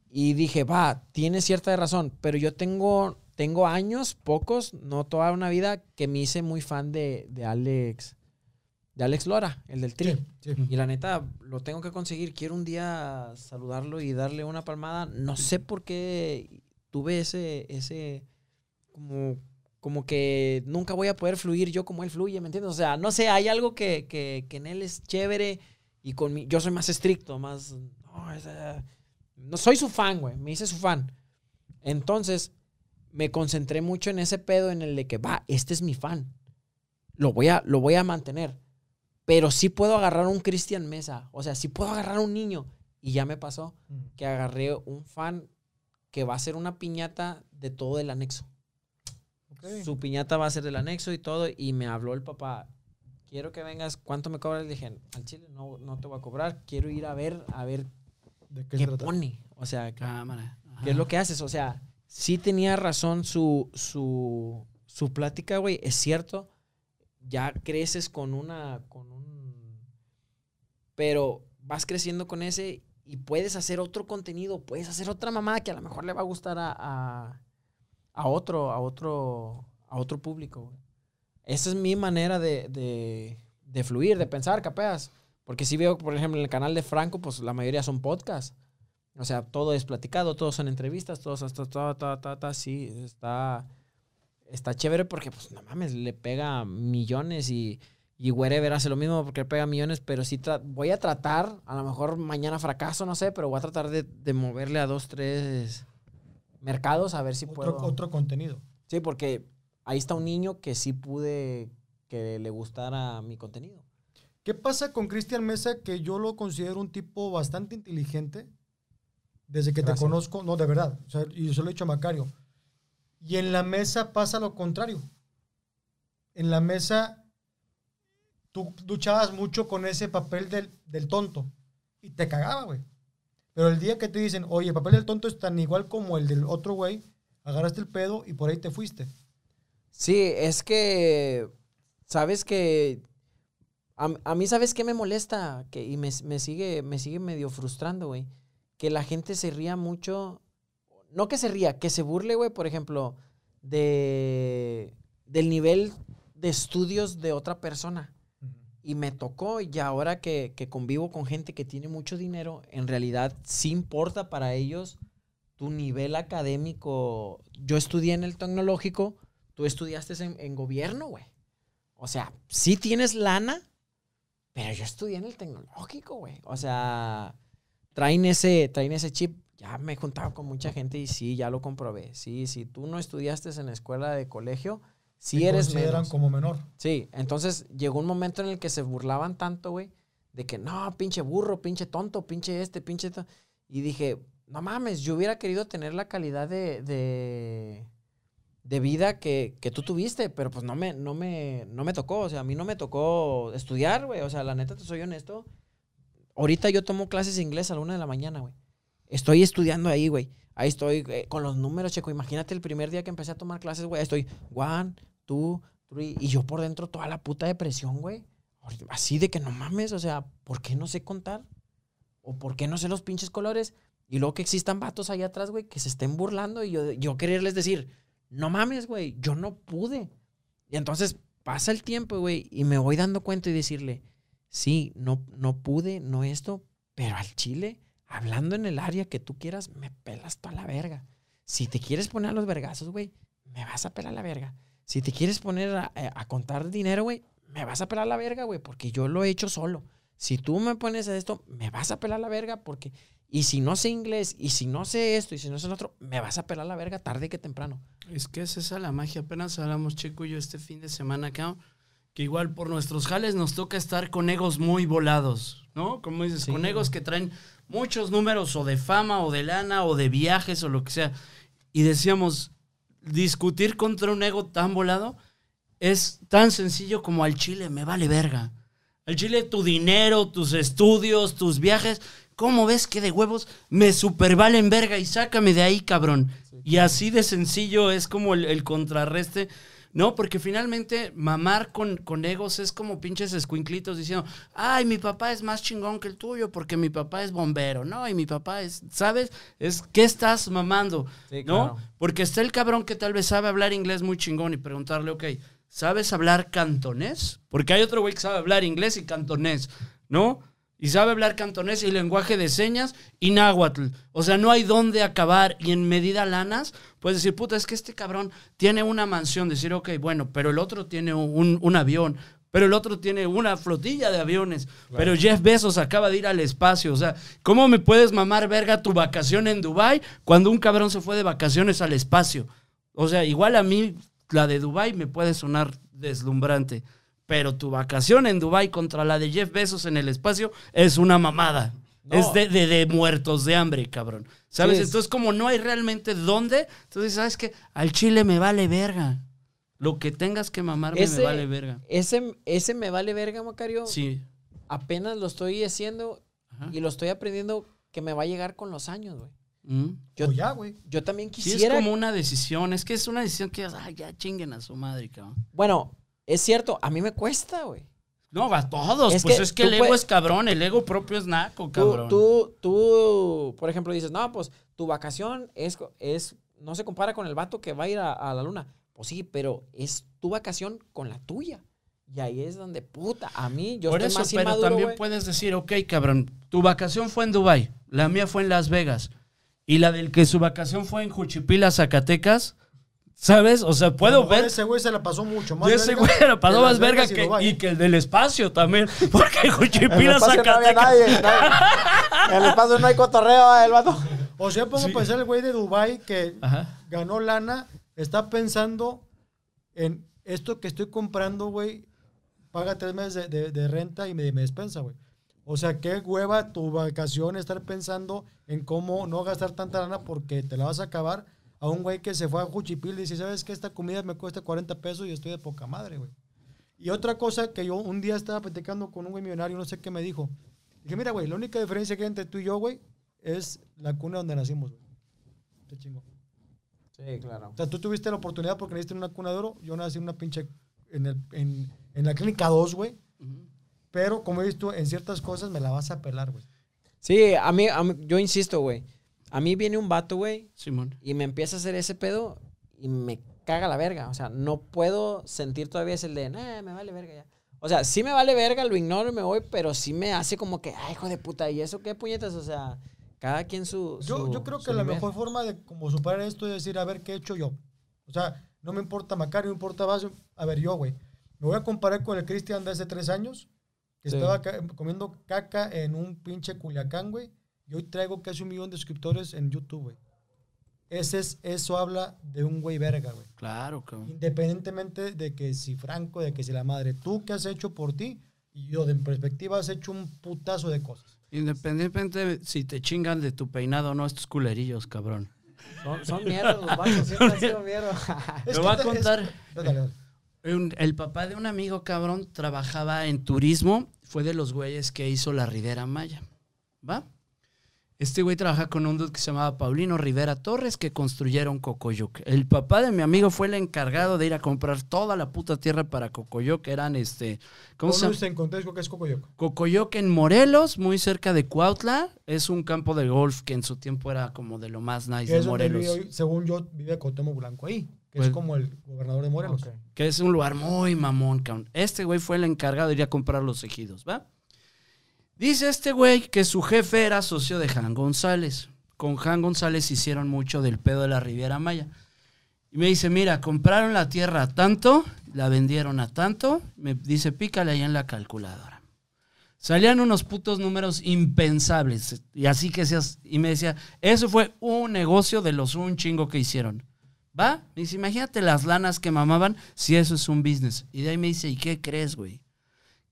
Y dije, va, tiene cierta razón, pero yo tengo, tengo años, pocos, no toda una vida, que me hice muy fan de, de Alex, de Alex Lora, el del Tri. Sí, sí. Y la neta, lo tengo que conseguir. Quiero un día saludarlo y darle una palmada. No sé por qué tuve ese, ese, como, como que nunca voy a poder fluir yo como él fluye, ¿me entiendes? O sea, no sé, hay algo que, que, que en él es chévere y con mi, yo soy más estricto, más, no, es, no soy su fan, güey, me hice su fan. Entonces, me concentré mucho en ese pedo en el de que, va, este es mi fan. Lo voy a, lo voy a mantener. Pero sí puedo agarrar un Cristian Mesa. O sea, sí puedo agarrar un niño. Y ya me pasó Mm. que agarré un fan que va a ser una piñata de todo el anexo. Su piñata va a ser del anexo y todo. Y me habló el papá. Quiero que vengas. ¿Cuánto me cobras? Le dije, al chile no, no te voy a cobrar. Quiero ir a ver, a ver ¿De qué qué, se trata? pone. O sea, Cámara. qué es lo que haces. O sea, sí tenía razón su, su, su plática, güey. Es cierto. Ya creces con una. con un. Pero vas creciendo con ese y puedes hacer otro contenido, puedes hacer otra mamada que a lo mejor le va a gustar a, a, a otro, a otro, a otro público. Esa es mi manera de, de, de fluir, de pensar, capeas. Porque si veo, por ejemplo, en el canal de Franco, pues la mayoría son podcasts. O sea, todo es platicado, todos son entrevistas, todos hasta ta, ta, ta, ta, sí, está, está chévere porque, pues, no mames, le pega millones y, y Wherever hace lo mismo porque le pega millones, pero sí voy a tratar, a lo mejor mañana fracaso, no sé, pero voy a tratar de, de moverle a dos, tres mercados a ver si Otro, puedo. otro contenido. Sí, porque ahí está un niño que sí pude que le gustara mi contenido. ¿Qué pasa con Cristian Mesa? Que yo lo considero un tipo bastante inteligente. Desde que Gracias. te conozco, no, de verdad. O sea, y yo se lo he dicho a Macario. Y en la mesa pasa lo contrario. En la mesa, tú luchabas mucho con ese papel del, del tonto. Y te cagaba, güey. Pero el día que te dicen, oye, el papel del tonto es tan igual como el del otro güey, agarraste el pedo y por ahí te fuiste. Sí, es que, sabes que, a, a mí sabes qué me molesta que, y me, me sigue, me sigue medio frustrando, güey, que la gente se ría mucho, no que se ría, que se burle, güey, por ejemplo, de, del nivel de estudios de otra persona. Y me tocó, y ahora que, que convivo con gente que tiene mucho dinero, en realidad sí importa para ellos tu nivel académico. Yo estudié en el tecnológico, tú estudiaste en, en gobierno, güey. O sea, sí tienes lana, pero yo estudié en el tecnológico, güey. O sea, traen ese, traen ese chip. Ya me he juntado con mucha gente y sí, ya lo comprobé. Sí, si tú no estudiaste en la escuela de colegio, sí Te eres consideran menos. como menor. Sí, entonces llegó un momento en el que se burlaban tanto, güey, de que no, pinche burro, pinche tonto, pinche este, pinche... to-". Y dije, no mames, yo hubiera querido tener la calidad de, de, de vida que, que tú tuviste, pero pues no me, no, me, no me tocó, o sea, a mí no me tocó estudiar, güey, o sea, la neta, te soy honesto. Ahorita yo tomo clases de inglés a la una de la mañana, güey. Estoy estudiando ahí, güey. Ahí estoy eh, con los números, checo. Imagínate el primer día que empecé a tomar clases, güey. Estoy one, two, three. Y yo por dentro toda la puta depresión, güey. Así de que no mames, o sea, ¿por qué no sé contar? ¿O por qué no sé los pinches colores? Y luego que existan vatos allá atrás, güey, que se estén burlando y yo, yo quererles decir, no mames, güey, yo no pude. Y entonces pasa el tiempo, güey, y me voy dando cuenta y decirle, sí, no, no pude, no esto, pero al chile, hablando en el área que tú quieras, me pelas toda la verga. Si te quieres poner a los vergazos, güey, me vas a pelar la verga. Si te quieres poner a, a- contar dinero, güey, me vas a pelar la verga, güey, porque yo lo he hecho solo. Si tú me pones a esto, me vas a pelar la verga porque... Y si no sé inglés, y si no sé esto, y si no sé lo otro, me vas a pelar la verga tarde que temprano. Es que es esa la magia. Apenas hablamos, Checo y yo, este fin de semana acá, que igual por nuestros jales nos toca estar con egos muy volados, ¿no? Como dices, Sí. con egos que traen muchos números o de fama o de lana o de viajes o lo que sea. Y decíamos, discutir contra un ego tan volado es tan sencillo como al chile, me vale verga. Al chile tu dinero, tus estudios, tus viajes, ¿cómo ves que de huevos me supervalen verga y sácame de ahí, cabrón? Y así de sencillo es como el, el contrarreste. No, porque finalmente mamar con, con egos es como pinches escuinclitos diciendo, ay, mi papá es más chingón que el tuyo porque mi papá es bombero, ¿no? Y mi papá es, ¿sabes? Es, ¿qué estás mamando? Sí, ¿No? claro. Porque está el cabrón que tal vez sabe hablar inglés muy chingón y preguntarle, ok, ¿sabes hablar cantonés? Porque hay otro güey que sabe hablar inglés y cantonés, ¿no? Y sabe hablar cantonés y lenguaje de señas y náhuatl. O sea, no hay dónde acabar. Y en medida lanas, puedes decir, puta, es que este cabrón tiene una mansión. Decir, ok, bueno, pero el otro tiene un, un avión. Pero el otro tiene una flotilla de aviones. Pero Jeff Bezos acaba de ir al espacio. O sea, ¿cómo me puedes mamar verga tu vacación en Dubai cuando un cabrón se fue de vacaciones al espacio? O sea, igual a mí la de Dubai me puede sonar deslumbrante. Pero tu vacación en Dubai contra la de Jeff Bezos en el espacio es una mamada. No. Es de, de- de muertos de hambre, cabrón. ¿Sabes? Sí, es- Entonces, como no hay realmente dónde, entonces, ¿sabes qué? Al chile me vale verga. Lo que tengas que mamarme Ese- me vale verga. Ese, ese me vale verga, Macario. Sí. Apenas lo estoy haciendo Ajá. y lo estoy aprendiendo que me va a llegar con los años, güey. Mm. Yo, O ya, güey. yo también Sí, quisiera. es como una decisión. Es que es una decisión que, ay, ya chinguen a su madre, cabrón. Bueno, es cierto, a mí me cuesta, güey. No, va a todos. Es pues que es que el ego puedes- es cabrón. El ego propio es naco, cabrón. tú, tú, por ejemplo, dices, no, pues tu vacación es, es, no se compara con el vato que va a ir a, a la luna. Pues sí, pero es tu vacación con la tuya. Y ahí es donde, puta, a mí yo Por estoy eso, más pero inmaduro, también puedes decir, ok, cabrón, tu vacación fue en Dubai, la mía fue en Las Vegas, y la del que su vacación fue en Juchipila, Zacatecas, ¿sabes? O sea, puedo ver... Ese güey se la pasó mucho más. Y ese güey la pasó más verga y que, que el del espacio también. Porque Juchipila, espacio no nadie, nadie. En el espacio no hay cotorreo, el vato. O sea, pongo a pensar el güey de Dubai que Ajá. ganó lana, está pensando en esto que estoy comprando, güey, paga tres meses de, de- de renta y me, me despensa, güey. O sea, qué hueva tu vacación estar pensando en cómo no gastar tanta lana porque te la vas a acabar a un güey que se fue a Juchipil y dice, ¿sabes qué? Esta comida me cuesta 40 pesos y estoy de poca madre, güey. Y otra cosa que yo un día estaba platicando con un güey millonario, no sé qué me dijo. Dije, mira, güey, la única diferencia que hay entre tú y yo, güey, es la cuna donde nacimos, güey. Te chingo. Sí, claro. O sea, tú tuviste la oportunidad porque naciste en una cuna de oro. Yo nací en una pinche. En, el- en, en la clínica 2, güey. Ujú. Pero como he visto, en ciertas cosas me la vas a pelar, güey. Sí, a mí, a mí- yo insisto, güey. A mí viene un vato, güey, Simón. y me empieza a hacer ese pedo y me caga la verga. O sea, no puedo sentir todavía ese de, nah, me vale verga ya. O sea, sí me vale verga, lo ignoro y me voy, pero sí me hace como que, ay, hijo de puta, ¿y eso qué puñetas? O sea, cada quien su. Yo, su- yo creo su que la nivel. mejor forma de como superar esto es decir, a ver, ¿qué he hecho yo? O sea, no me importa Macario, no me importa Vaso. A ver, yo, güey. Me voy a comparar con el Cristian de hace tres años, que Sí. estaba ca- comiendo caca en un pinche Culiacán, güey. Y hoy traigo casi un millón de suscriptores en YouTube, güey. Ese es, eso habla de un güey verga, güey. Claro, cabrón. Independientemente de que si Franco, de que si la madre, tú que has hecho por ti y yo de perspectiva has hecho un putazo de cosas. Independientemente de si te chingan de tu peinado o no, estos culerillos, cabrón. Son, son mierdas, los vatos siempre han sido mierda. Te voy a es- contar. Dale, dale. Un- el papá de un amigo, cabrón, trabajaba en turismo. Fue de los güeyes que hizo la Ribera Maya. ¿Va? Este güey trabaja con un dude que se llamaba Paulino Rivera Torres, que construyeron Cocoyoc. El papá de mi amigo fue el encargado de ir a comprar toda la puta tierra para Cocoyoc. Eran este. ¿Cómo se llama? En contexto que es Cocoyoc. Cocoyoc en Morelos, muy cerca de Cuautla. Es un campo de golf que en su tiempo era como de lo más nice de Morelos. vive según yo, vive Cuauhtémoc Blanco ahí, que Pues- es como el gobernador de Morelos. Ok. que es un lugar muy mamón. Este güey fue el encargado de ir a comprar los ejidos, ¿va? Dice este güey que su jefe era socio de Jan González. Con Jan González hicieron mucho del pedo de la Riviera Maya. Y me dice, mira, compraron la tierra a tanto, la vendieron a tanto. Me dice, pícale ahí en la calculadora. Salían unos putos números impensables. Y así que seas. Y me decía, eso fue un negocio de los un chingo que hicieron. ¿Va? Me dice, imagínate las lanas que mamaban si eso es un business. Y de ahí me dice, ¿y qué crees, güey?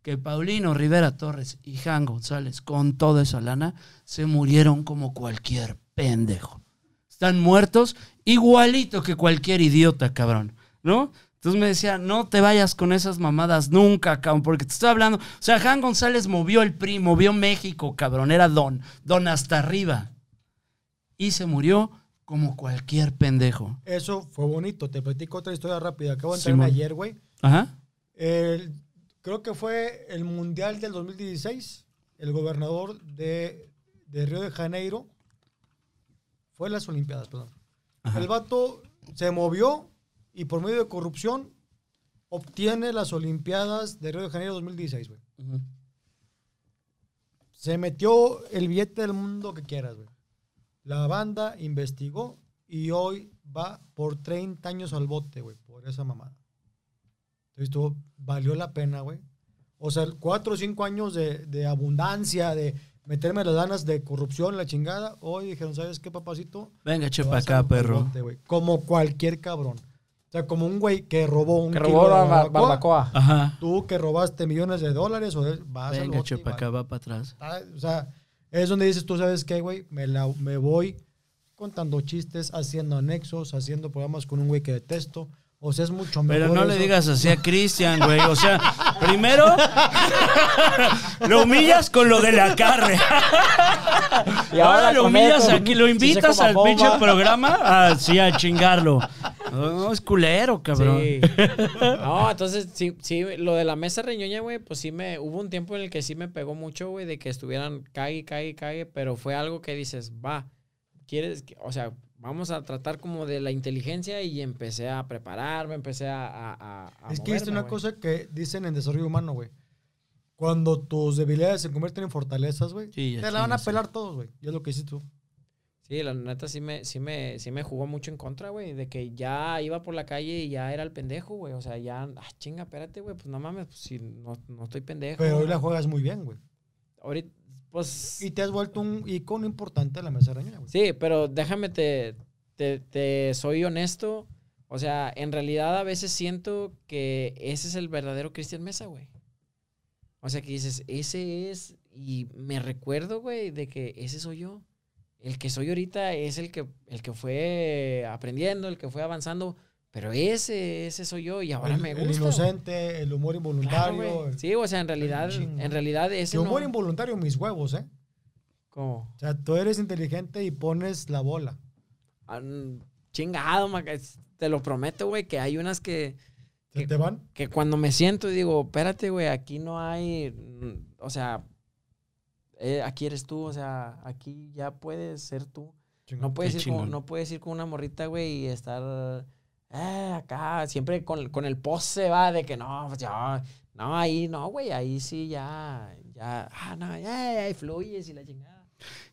Que Paulino Rivera Torres y Jan González, con toda esa lana, se murieron como cualquier pendejo. Están muertos igualito que cualquier idiota, cabrón. ¿No? Entonces me decía, no te vayas con esas mamadas nunca, cabrón, porque te estoy hablando. O sea, Jan González movió el PRI, movió México, cabrón. Era don, don hasta arriba. Y se murió como cualquier pendejo. Eso fue bonito. Te platico otra historia rápida. Acabo de enterarme ayer, güey. Ajá. El- creo que fue el Mundial del 2016. El gobernador de, de Río de Janeiro. Fue las Olimpiadas, perdón. Ajá. El vato se movió y por medio de corrupción obtiene las Olimpiadas de Río de Janeiro 2016, güey. Se metió el billete del mundo que quieras, güey. La banda investigó y hoy va por 30 años al bote, güey, por esa mamada. Esto valió la pena, güey. O sea, cuatro o cinco años de, de abundancia, de meterme las ganas de corrupción, la chingada. Hoy dijeron, ¿sabes qué, papacito? Venga, chepa acá, al perro. bote, güey. Como cualquier cabrón. O sea, como un güey que robó un Que kilo robó de la bar- barbacoa. Ajá. Tú que robaste millones de dólares o de- vas al Venga, y chepa acá, va para atrás. O sea, es donde dices, tú sabes qué, güey, me, la- me voy contando chistes, haciendo anexos, haciendo programas con un güey que detesto. O sea, es mucho mejor. Pero no le digas así a Cristian, güey. O sea, primero lo humillas con lo de la carne. Y ahora, ahora lo humillas aquí, lo invitas al bomba. pinche programa así a chingarlo. No, es culero, cabrón. Sí. No, entonces sí, sí, lo de la mesa reñoña, güey, pues sí me, hubo un tiempo en el que sí me pegó mucho, güey, de que estuvieran cague, cague, cague, pero fue algo que dices, va, quieres, o sea, vamos a tratar como de la inteligencia y empecé a prepararme, empecé a... a, Es que es una cosa que dicen en desarrollo humano, güey. Cuando tus debilidades se convierten en fortalezas, güey, Sí, te la van a pelar todos, güey. Y es lo que hiciste tú. Sí, la neta sí me, sí me, sí me jugó mucho en contra, güey, de que ya iba por la calle y ya era el pendejo, güey, o sea, ya, ah, chinga, espérate, güey, pues no mames, pues si no, no estoy pendejo. Pero hoy la juegas muy bien, güey. Ahorita, pues... Y te has vuelto un icono importante de la mesa reñoña, güey. Sí, pero déjame te, te, te soy honesto. O sea, en realidad a veces siento que ese es el verdadero Cristian Mesa, güey. O sea, que dices, ese es, y me recuerdo, güey, de que ese soy yo. El que soy ahorita es el que, el que fue aprendiendo, el que fue avanzando, pero ese, ese soy yo y ahora el, me el gusta. inocente, el humor involuntario. el- sí, o sea, en realidad, en realidad Que ese humor no... involuntario, mis huevos, ¿eh? ¿Cómo? O sea, tú eres inteligente y pones la bola. Ah, Chingado, maca, te lo prometo, güey, que hay unas que... ¿Se ¿Qué? te van? que cuando me siento y digo, espérate, güey, aquí no hay, o sea, eh, aquí eres tú, o sea, aquí ya puedes ser tú. Chingón. No puedes, ir con, no puedes ir con una morrita, güey, y estar eh, acá, siempre con, con el pose, va, de que no, pues ya, no, ahí no, güey, ahí sí ya, ya, ah, no, ya, ahí fluyes y la chingada.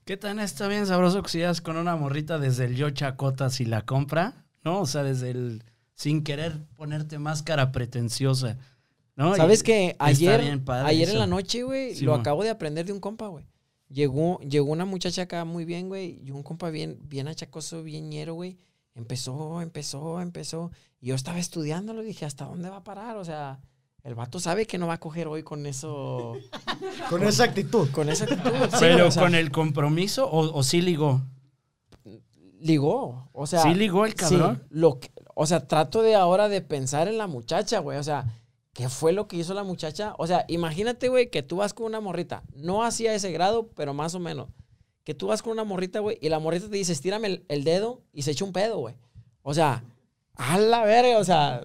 ¿Qué tan está bien sabroso que sigas con una morrita desde el yo chacota si la compra? ¿No? O sea, desde el sin querer ponerte máscara pretenciosa. ¿no? ¿Sabes que ayer, ayer en la noche, güey, Sí, lo acabo de aprender de un compa, güey. Llegó, llegó una muchacha acá muy bien, güey, y un compa bien, bien achacoso, bien ñero, güey. Empezó, empezó, empezó. Y yo estaba estudiándolo y dije, ¿hasta dónde va a parar? O sea, el vato sabe que no va a coger hoy con eso, Con esa actitud. con esa actitud. Sí, Pero güey, o sea, con el compromiso o, o sí ligó. ligó, o sea. ¿Sí ligó el cabrón? Sí, lo que- o sea, trato de ahora de pensar en la muchacha, güey. O sea, ¿qué fue lo que hizo la muchacha? O sea, imagínate, güey, que tú vas con una morrita. No hacía ese grado, pero más o menos. Que tú vas con una morrita, güey, y la morrita te dice, estírame el, el dedo y se echa un pedo, güey. O sea, a la verga, o sea.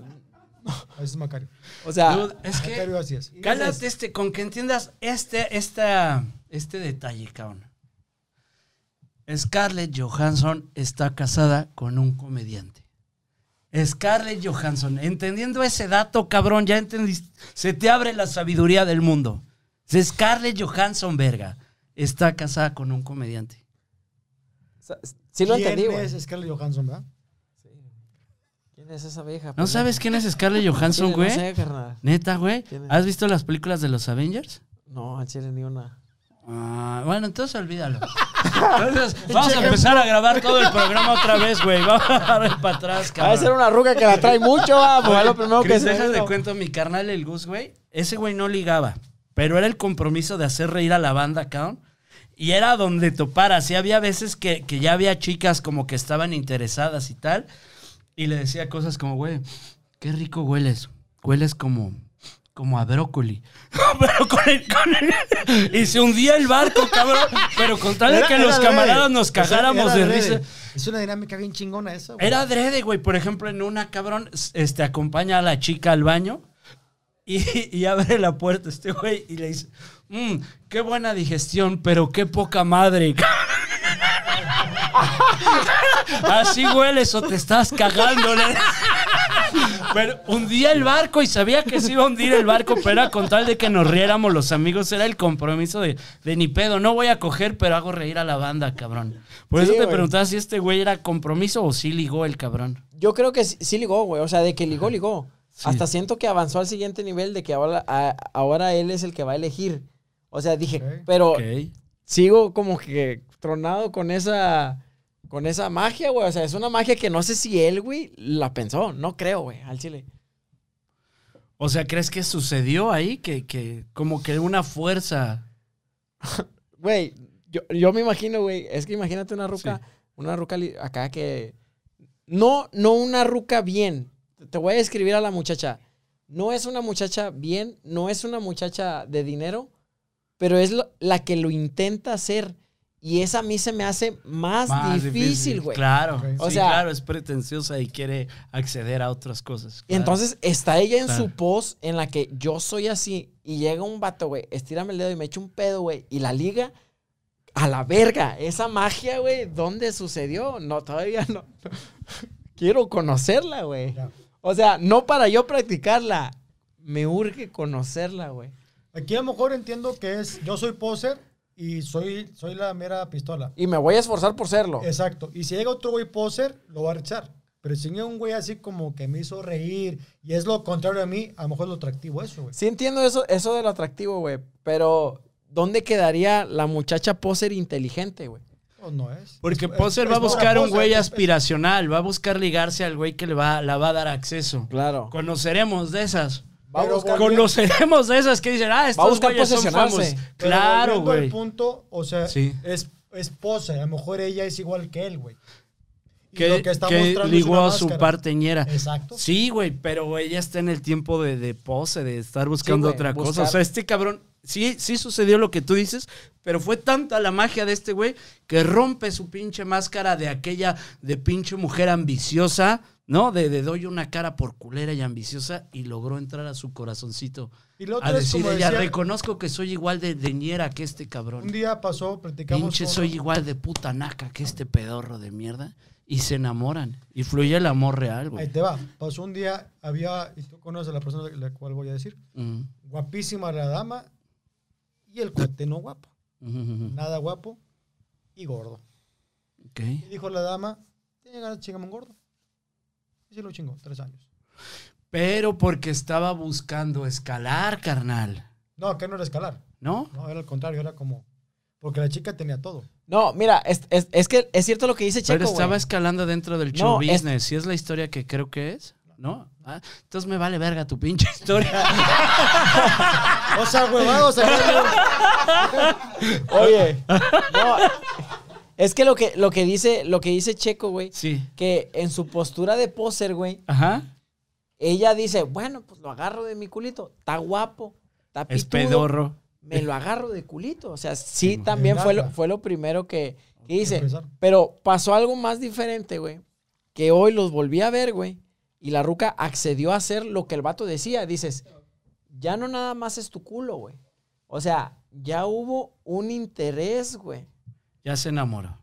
Es Macario. O sea, Dude, es que Macario así es. Cálate este, con que entiendas este, esta, este detalle, cabrón. Scarlett Johansson está casada con un comediante. Scarlett Johansson, entendiendo ese dato, cabrón, ya entendiste. Se te abre la sabiduría del mundo. Scarlett Johansson, verga, está casada con un comediante. sí lo ¿Quién entendí, güey. es Scarlett Johansson, verdad? ¿Quién es esa vieja? ¿No sabes quién es Scarlett Johansson, güey? No sé, carnal. Neta, güey. ¿Has visto las películas de los Avengers? No, en Chile ni una. Ah, bueno, entonces olvídalo. Entonces, vamos a empezar a grabar todo el programa otra vez, güey. Vamos a dar para atrás, Va a ser cabrón. una ruca que la trae mucho, va. Pues es lo primero que se dejas de cuento mi carnal, el Gus, güey. Ese güey no ligaba, pero era el compromiso de hacer reír a la banda, cabrón. Y era donde topara. Sí, había veces que, que ya había chicas como que estaban interesadas y tal. Y le decía cosas como, güey, qué rico hueles. Hueles como, como a brócoli. pero con el, con el- Y se hundía el barco, cabrón. Pero con tal de que los adrede. camaradas nos O sea, cagáramos de adrede. risa. Es una dinámica bien chingona esa, güey. Era adrede, güey. Por ejemplo, en una, cabrón, este, acompaña a la chica al baño y, y abre la puerta este güey y le dice, "Mm, qué buena digestión, pero qué poca madre. Así hueles o te estás cagando. Pero hundía el barco y sabía que se iba a hundir el barco, pero era con tal de que nos riéramos los amigos. Era el compromiso de, de ni pedo. No voy a coger, pero hago reír a la banda, cabrón. Por Sí, eso te güey. preguntaba si este güey era compromiso o sí ligó el cabrón. Yo creo que sí, sí ligó, güey. O sea, de que ligó, ligó. Sí. Hasta siento que avanzó al siguiente nivel de que ahora, a- ahora él es el que va a elegir. O sea, dije, pero sigo como que tronado con esa con esa magia, güey. O sea, es una magia que no sé si él, güey, la pensó. No creo, güey, al chile. O sea, ¿crees que sucedió ahí? Que, que como que una fuerza. Güey, yo, yo me imagino, güey, es que imagínate una ruca, Sí. una ruca acá que... No, no una ruca bien. Te voy a describir a la muchacha. No es una muchacha bien, no es una muchacha de dinero, pero es lo- la que lo intenta hacer. Y esa a mí se me hace más, más difícil, güey. Claro. O sí, sea- claro, es pretenciosa y quiere acceder a otras cosas. Claro. entonces está ella en Claro. su pos en la que yo soy así y llega un vato, güey, estírame el dedo y me echa un pedo, güey, y la liga a la verga. Esa magia, güey, ¿dónde sucedió? No, todavía no. Quiero conocerla, güey. O sea, no para yo practicarla. Me urge conocerla, güey. Aquí a lo mejor entiendo que es, yo soy poser y soy, soy la mera pistola. Y me voy a esforzar por serlo. Exacto. Y si llega otro güey poser, lo va a rechazar. Pero si llega un güey así como que me hizo reír y es lo contrario a mí, a lo mejor es lo atractivo eso, güey. Sí entiendo eso, eso de lo atractivo, güey. Pero, ¿dónde quedaría la muchacha poser inteligente, güey? O no es. Porque Poser va a buscar un güey aspiracional, va a buscar ligarse al güey que le va, la va a dar acceso. Claro. Conoceremos de esas. Va a Pero buscar- volviendo- Conoceremos de esas que dicen, ah, estos buscar güeyes son famosos. Claro, güey. punto, o sea, Sí. es, es poser. A lo mejor ella es igual que él, güey. Que, que está que es ligó a su parteñera. Exacto. Sí, güey, pero ella está en el tiempo de, de pose, de estar buscando otra cosa. buscar- O sea, este cabrón, sí, sí sucedió lo que tú dices, pero fue tanta la magia de este güey que rompe su pinche máscara de aquella de pinche mujer ambiciosa, ¿no? De, de doy una cara por culera y ambiciosa y logró entrar a su corazoncito. Y lo A otro es decir, como ella, decía, reconozco que soy igual de, de ñera que este cabrón. un día pasó, platicamos Pinche, con- soy igual de puta naca que este pedorro de mierda. Y se enamoran. Y fluye el amor real, Ahí güey. te va. Pasó un día, había, y tú conoces a la persona de la cual voy a decir, Mm. guapísima la dama y el cuate no guapo. Ujú, ujú. Nada guapo y gordo. Ok. Y dijo la dama, tiene ganas de chingarme un gordo. Y se lo chingó, tres años. Pero porque estaba buscando escalar, carnal. No, que no era escalar. ¿No? No, era al contrario, era como... Porque la chica tenía todo. No, mira, es, es- es que es cierto lo que dice Checo, Pero estaba escalando dentro del show No, es- business. Si es la historia que creo que es, ¿no? Ah, entonces me vale verga tu pinche historia. O sea, huevado, o sea, Oye, no, es que lo que, lo que dice, lo que dice Checo, güey, sí. que en su postura de poser, güey, Ajá. ella dice, bueno, pues lo agarro de mi culito, está guapo, está Es pitudo, pedorro. Me lo agarro de culito. O sea, sí, Sí, también fue lo, fue lo primero que, que hice. Empezar. Pero pasó algo más diferente, güey. Que hoy los volví a ver, güey. Y la ruca accedió a hacer lo que el vato decía. Dices, ya no nada más es tu culo, güey. O sea, ya hubo un interés, güey. Ya se enamoró.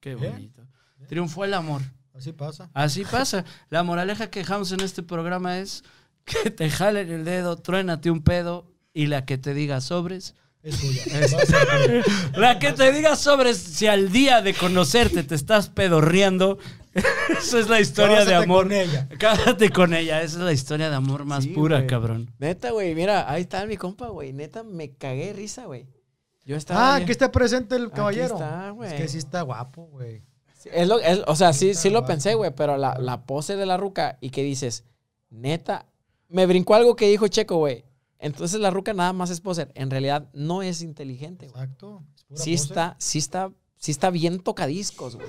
Qué bonito. Triunfó el amor. Así pasa. Así pasa. La moraleja que dejamos en este programa es que te jalen el dedo, truénate un pedo y la que te diga sobres, es tuya. La que te diga sobre si al día de conocerte te estás pedorreando. Esa es la historia de amor. con ella. Cásate con ella. Esa es la historia de amor más Sí, pura, cabrón. Neta, güey, mira, ahí está mi compa, güey. Neta, me cagué de risa, güey. Yo estaba. Ah, aquí está presente el caballero. está, güey. es que sí está guapo, güey. Sí, Es lo, es- o sea, sí, sí lo guapo. pensé, güey, pero la, la pose de la ruca y que dices, neta, me brincó algo que dijo Checo, güey. Entonces la ruca nada más es poser. En realidad no es inteligente, güey. Exacto. es pura Sí está, sí está, sí está bien tocadiscos, güey.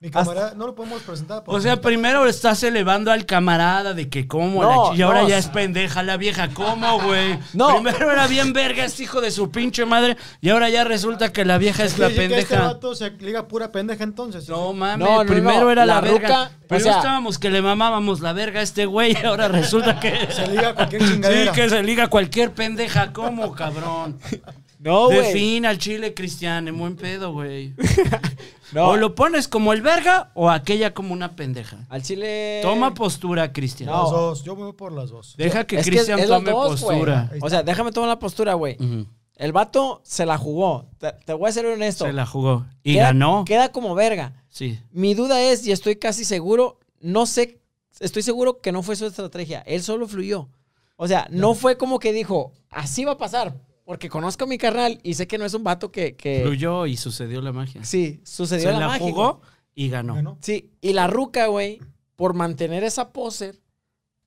Mi camarada, no lo podemos presentar. O sea, primero estás elevando al camarada de que cómo la y ahora no, ya o es pendeja la vieja, ¿cómo, güey? No. Primero era bien verga este hijo de su pinche madre y ahora ya resulta que la vieja es la Este pendeja. vato se liga pura pendeja entonces. No mames, No, no, primero no, era la, la verga. ruca, o Primero sea- estábamos que le mamábamos la verga a este güey y ahora resulta que Se liga cualquier Sí, chingadera. que se liga cualquier pendeja, ¿cómo, cabrón? No, Defina al chile cristiano, en buen pedo, güey. No. O lo pones como el verga o aquella como una pendeja. Al chile. Toma postura, Cristian. Las No. dos. Yo me voy por las dos. Deja que Cristian tome dos, güey. postura. O sea, déjame tomar la postura, güey. El vato se la jugó. Te, te voy a ser honesto. Se la jugó. Y Queda- ganó. Queda como verga. Sí. Mi duda es, y estoy casi seguro, no sé, estoy seguro que no fue su estrategia. Él solo fluyó. O sea, no fue como que dijo, así va a pasar. Porque conozco a mi carnal y sé que no es un vato que. que- Fluyó y sucedió la magia. Sí, sucedió Se la, la magia, jugó y ganó. Sí, y la ruca, güey, por mantener esa pose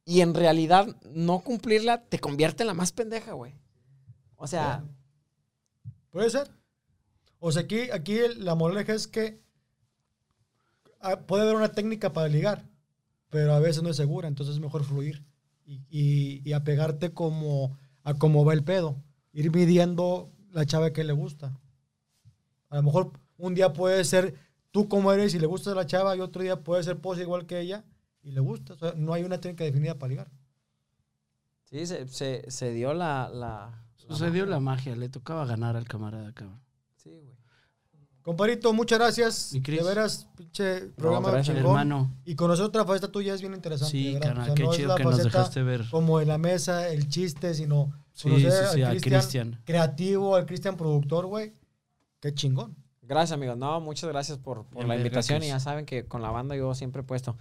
y en realidad no cumplirla, te convierte en la más pendeja, güey. O sea, puede ser. O sea, aquí, aquí la moraleja es que ah, puede haber una técnica para ligar, pero a veces no es segura, entonces es mejor fluir y, y- y apegarte como a cómo va el pedo. Ir midiendo la chava que le gusta. A lo mejor un día puede ser tú como eres y le gusta la chava y otro día puede ser pose igual que ella y le gusta. O sea, no hay una técnica definida para ligar. sí, se, se- se dio la... la Sucedió la magia. Le tocaba ganar al camarada, cabrón. Comparito, muchas gracias. De veras, pinche programa gracias, chingón. Hermano. Y conocer otra faceta tuya es bien interesante. Sí, carnal. O sea, qué no es chido la que nos dejaste ver. Como en la mesa, el chiste, sino Sí, conocer sí, al sí, Cristian creativo, al Cristian productor, güey. Qué chingón. Gracias, amigos. No, muchas gracias por, la invitación y ya saben que con la banda yo siempre he puesto.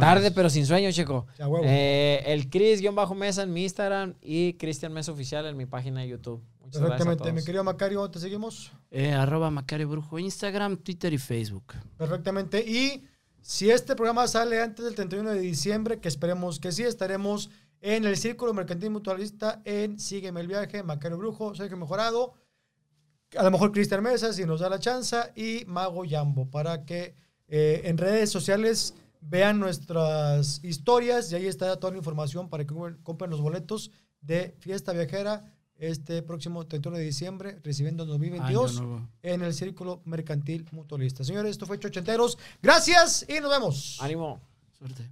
Tarde pero sin sueño, chico. A huevo. Eh, el Cris-Mesa en mi Instagram y Cristian Mesa Oficial en mi página de YouTube. Muchas gracias a Perfectamente. Mi querido Macario, ¿dónde te seguimos? Eh, arroba Macario Brujo. Instagram, Twitter y Facebook. Perfectamente. Y si este programa sale antes del 31 de diciembre, que esperemos que sí, estaremos en el Círculo Mercantil Mutualista en Sígueme el Viaje, Macario Brujo, Sergio Mejorado, a lo mejor Cristian Mesa, si nos da la chance, y Mago Yambo, para que eh, en redes sociales vean nuestras historias y ahí está toda la información para que compren los boletos de Fiesta Viajera este próximo 31 de diciembre, recibiendo 2022 Año nuevo. en el Círculo Mercantil Mutualista. Señores, esto fue Chochenteros. Gracias y nos vemos. Ánimo. Suerte.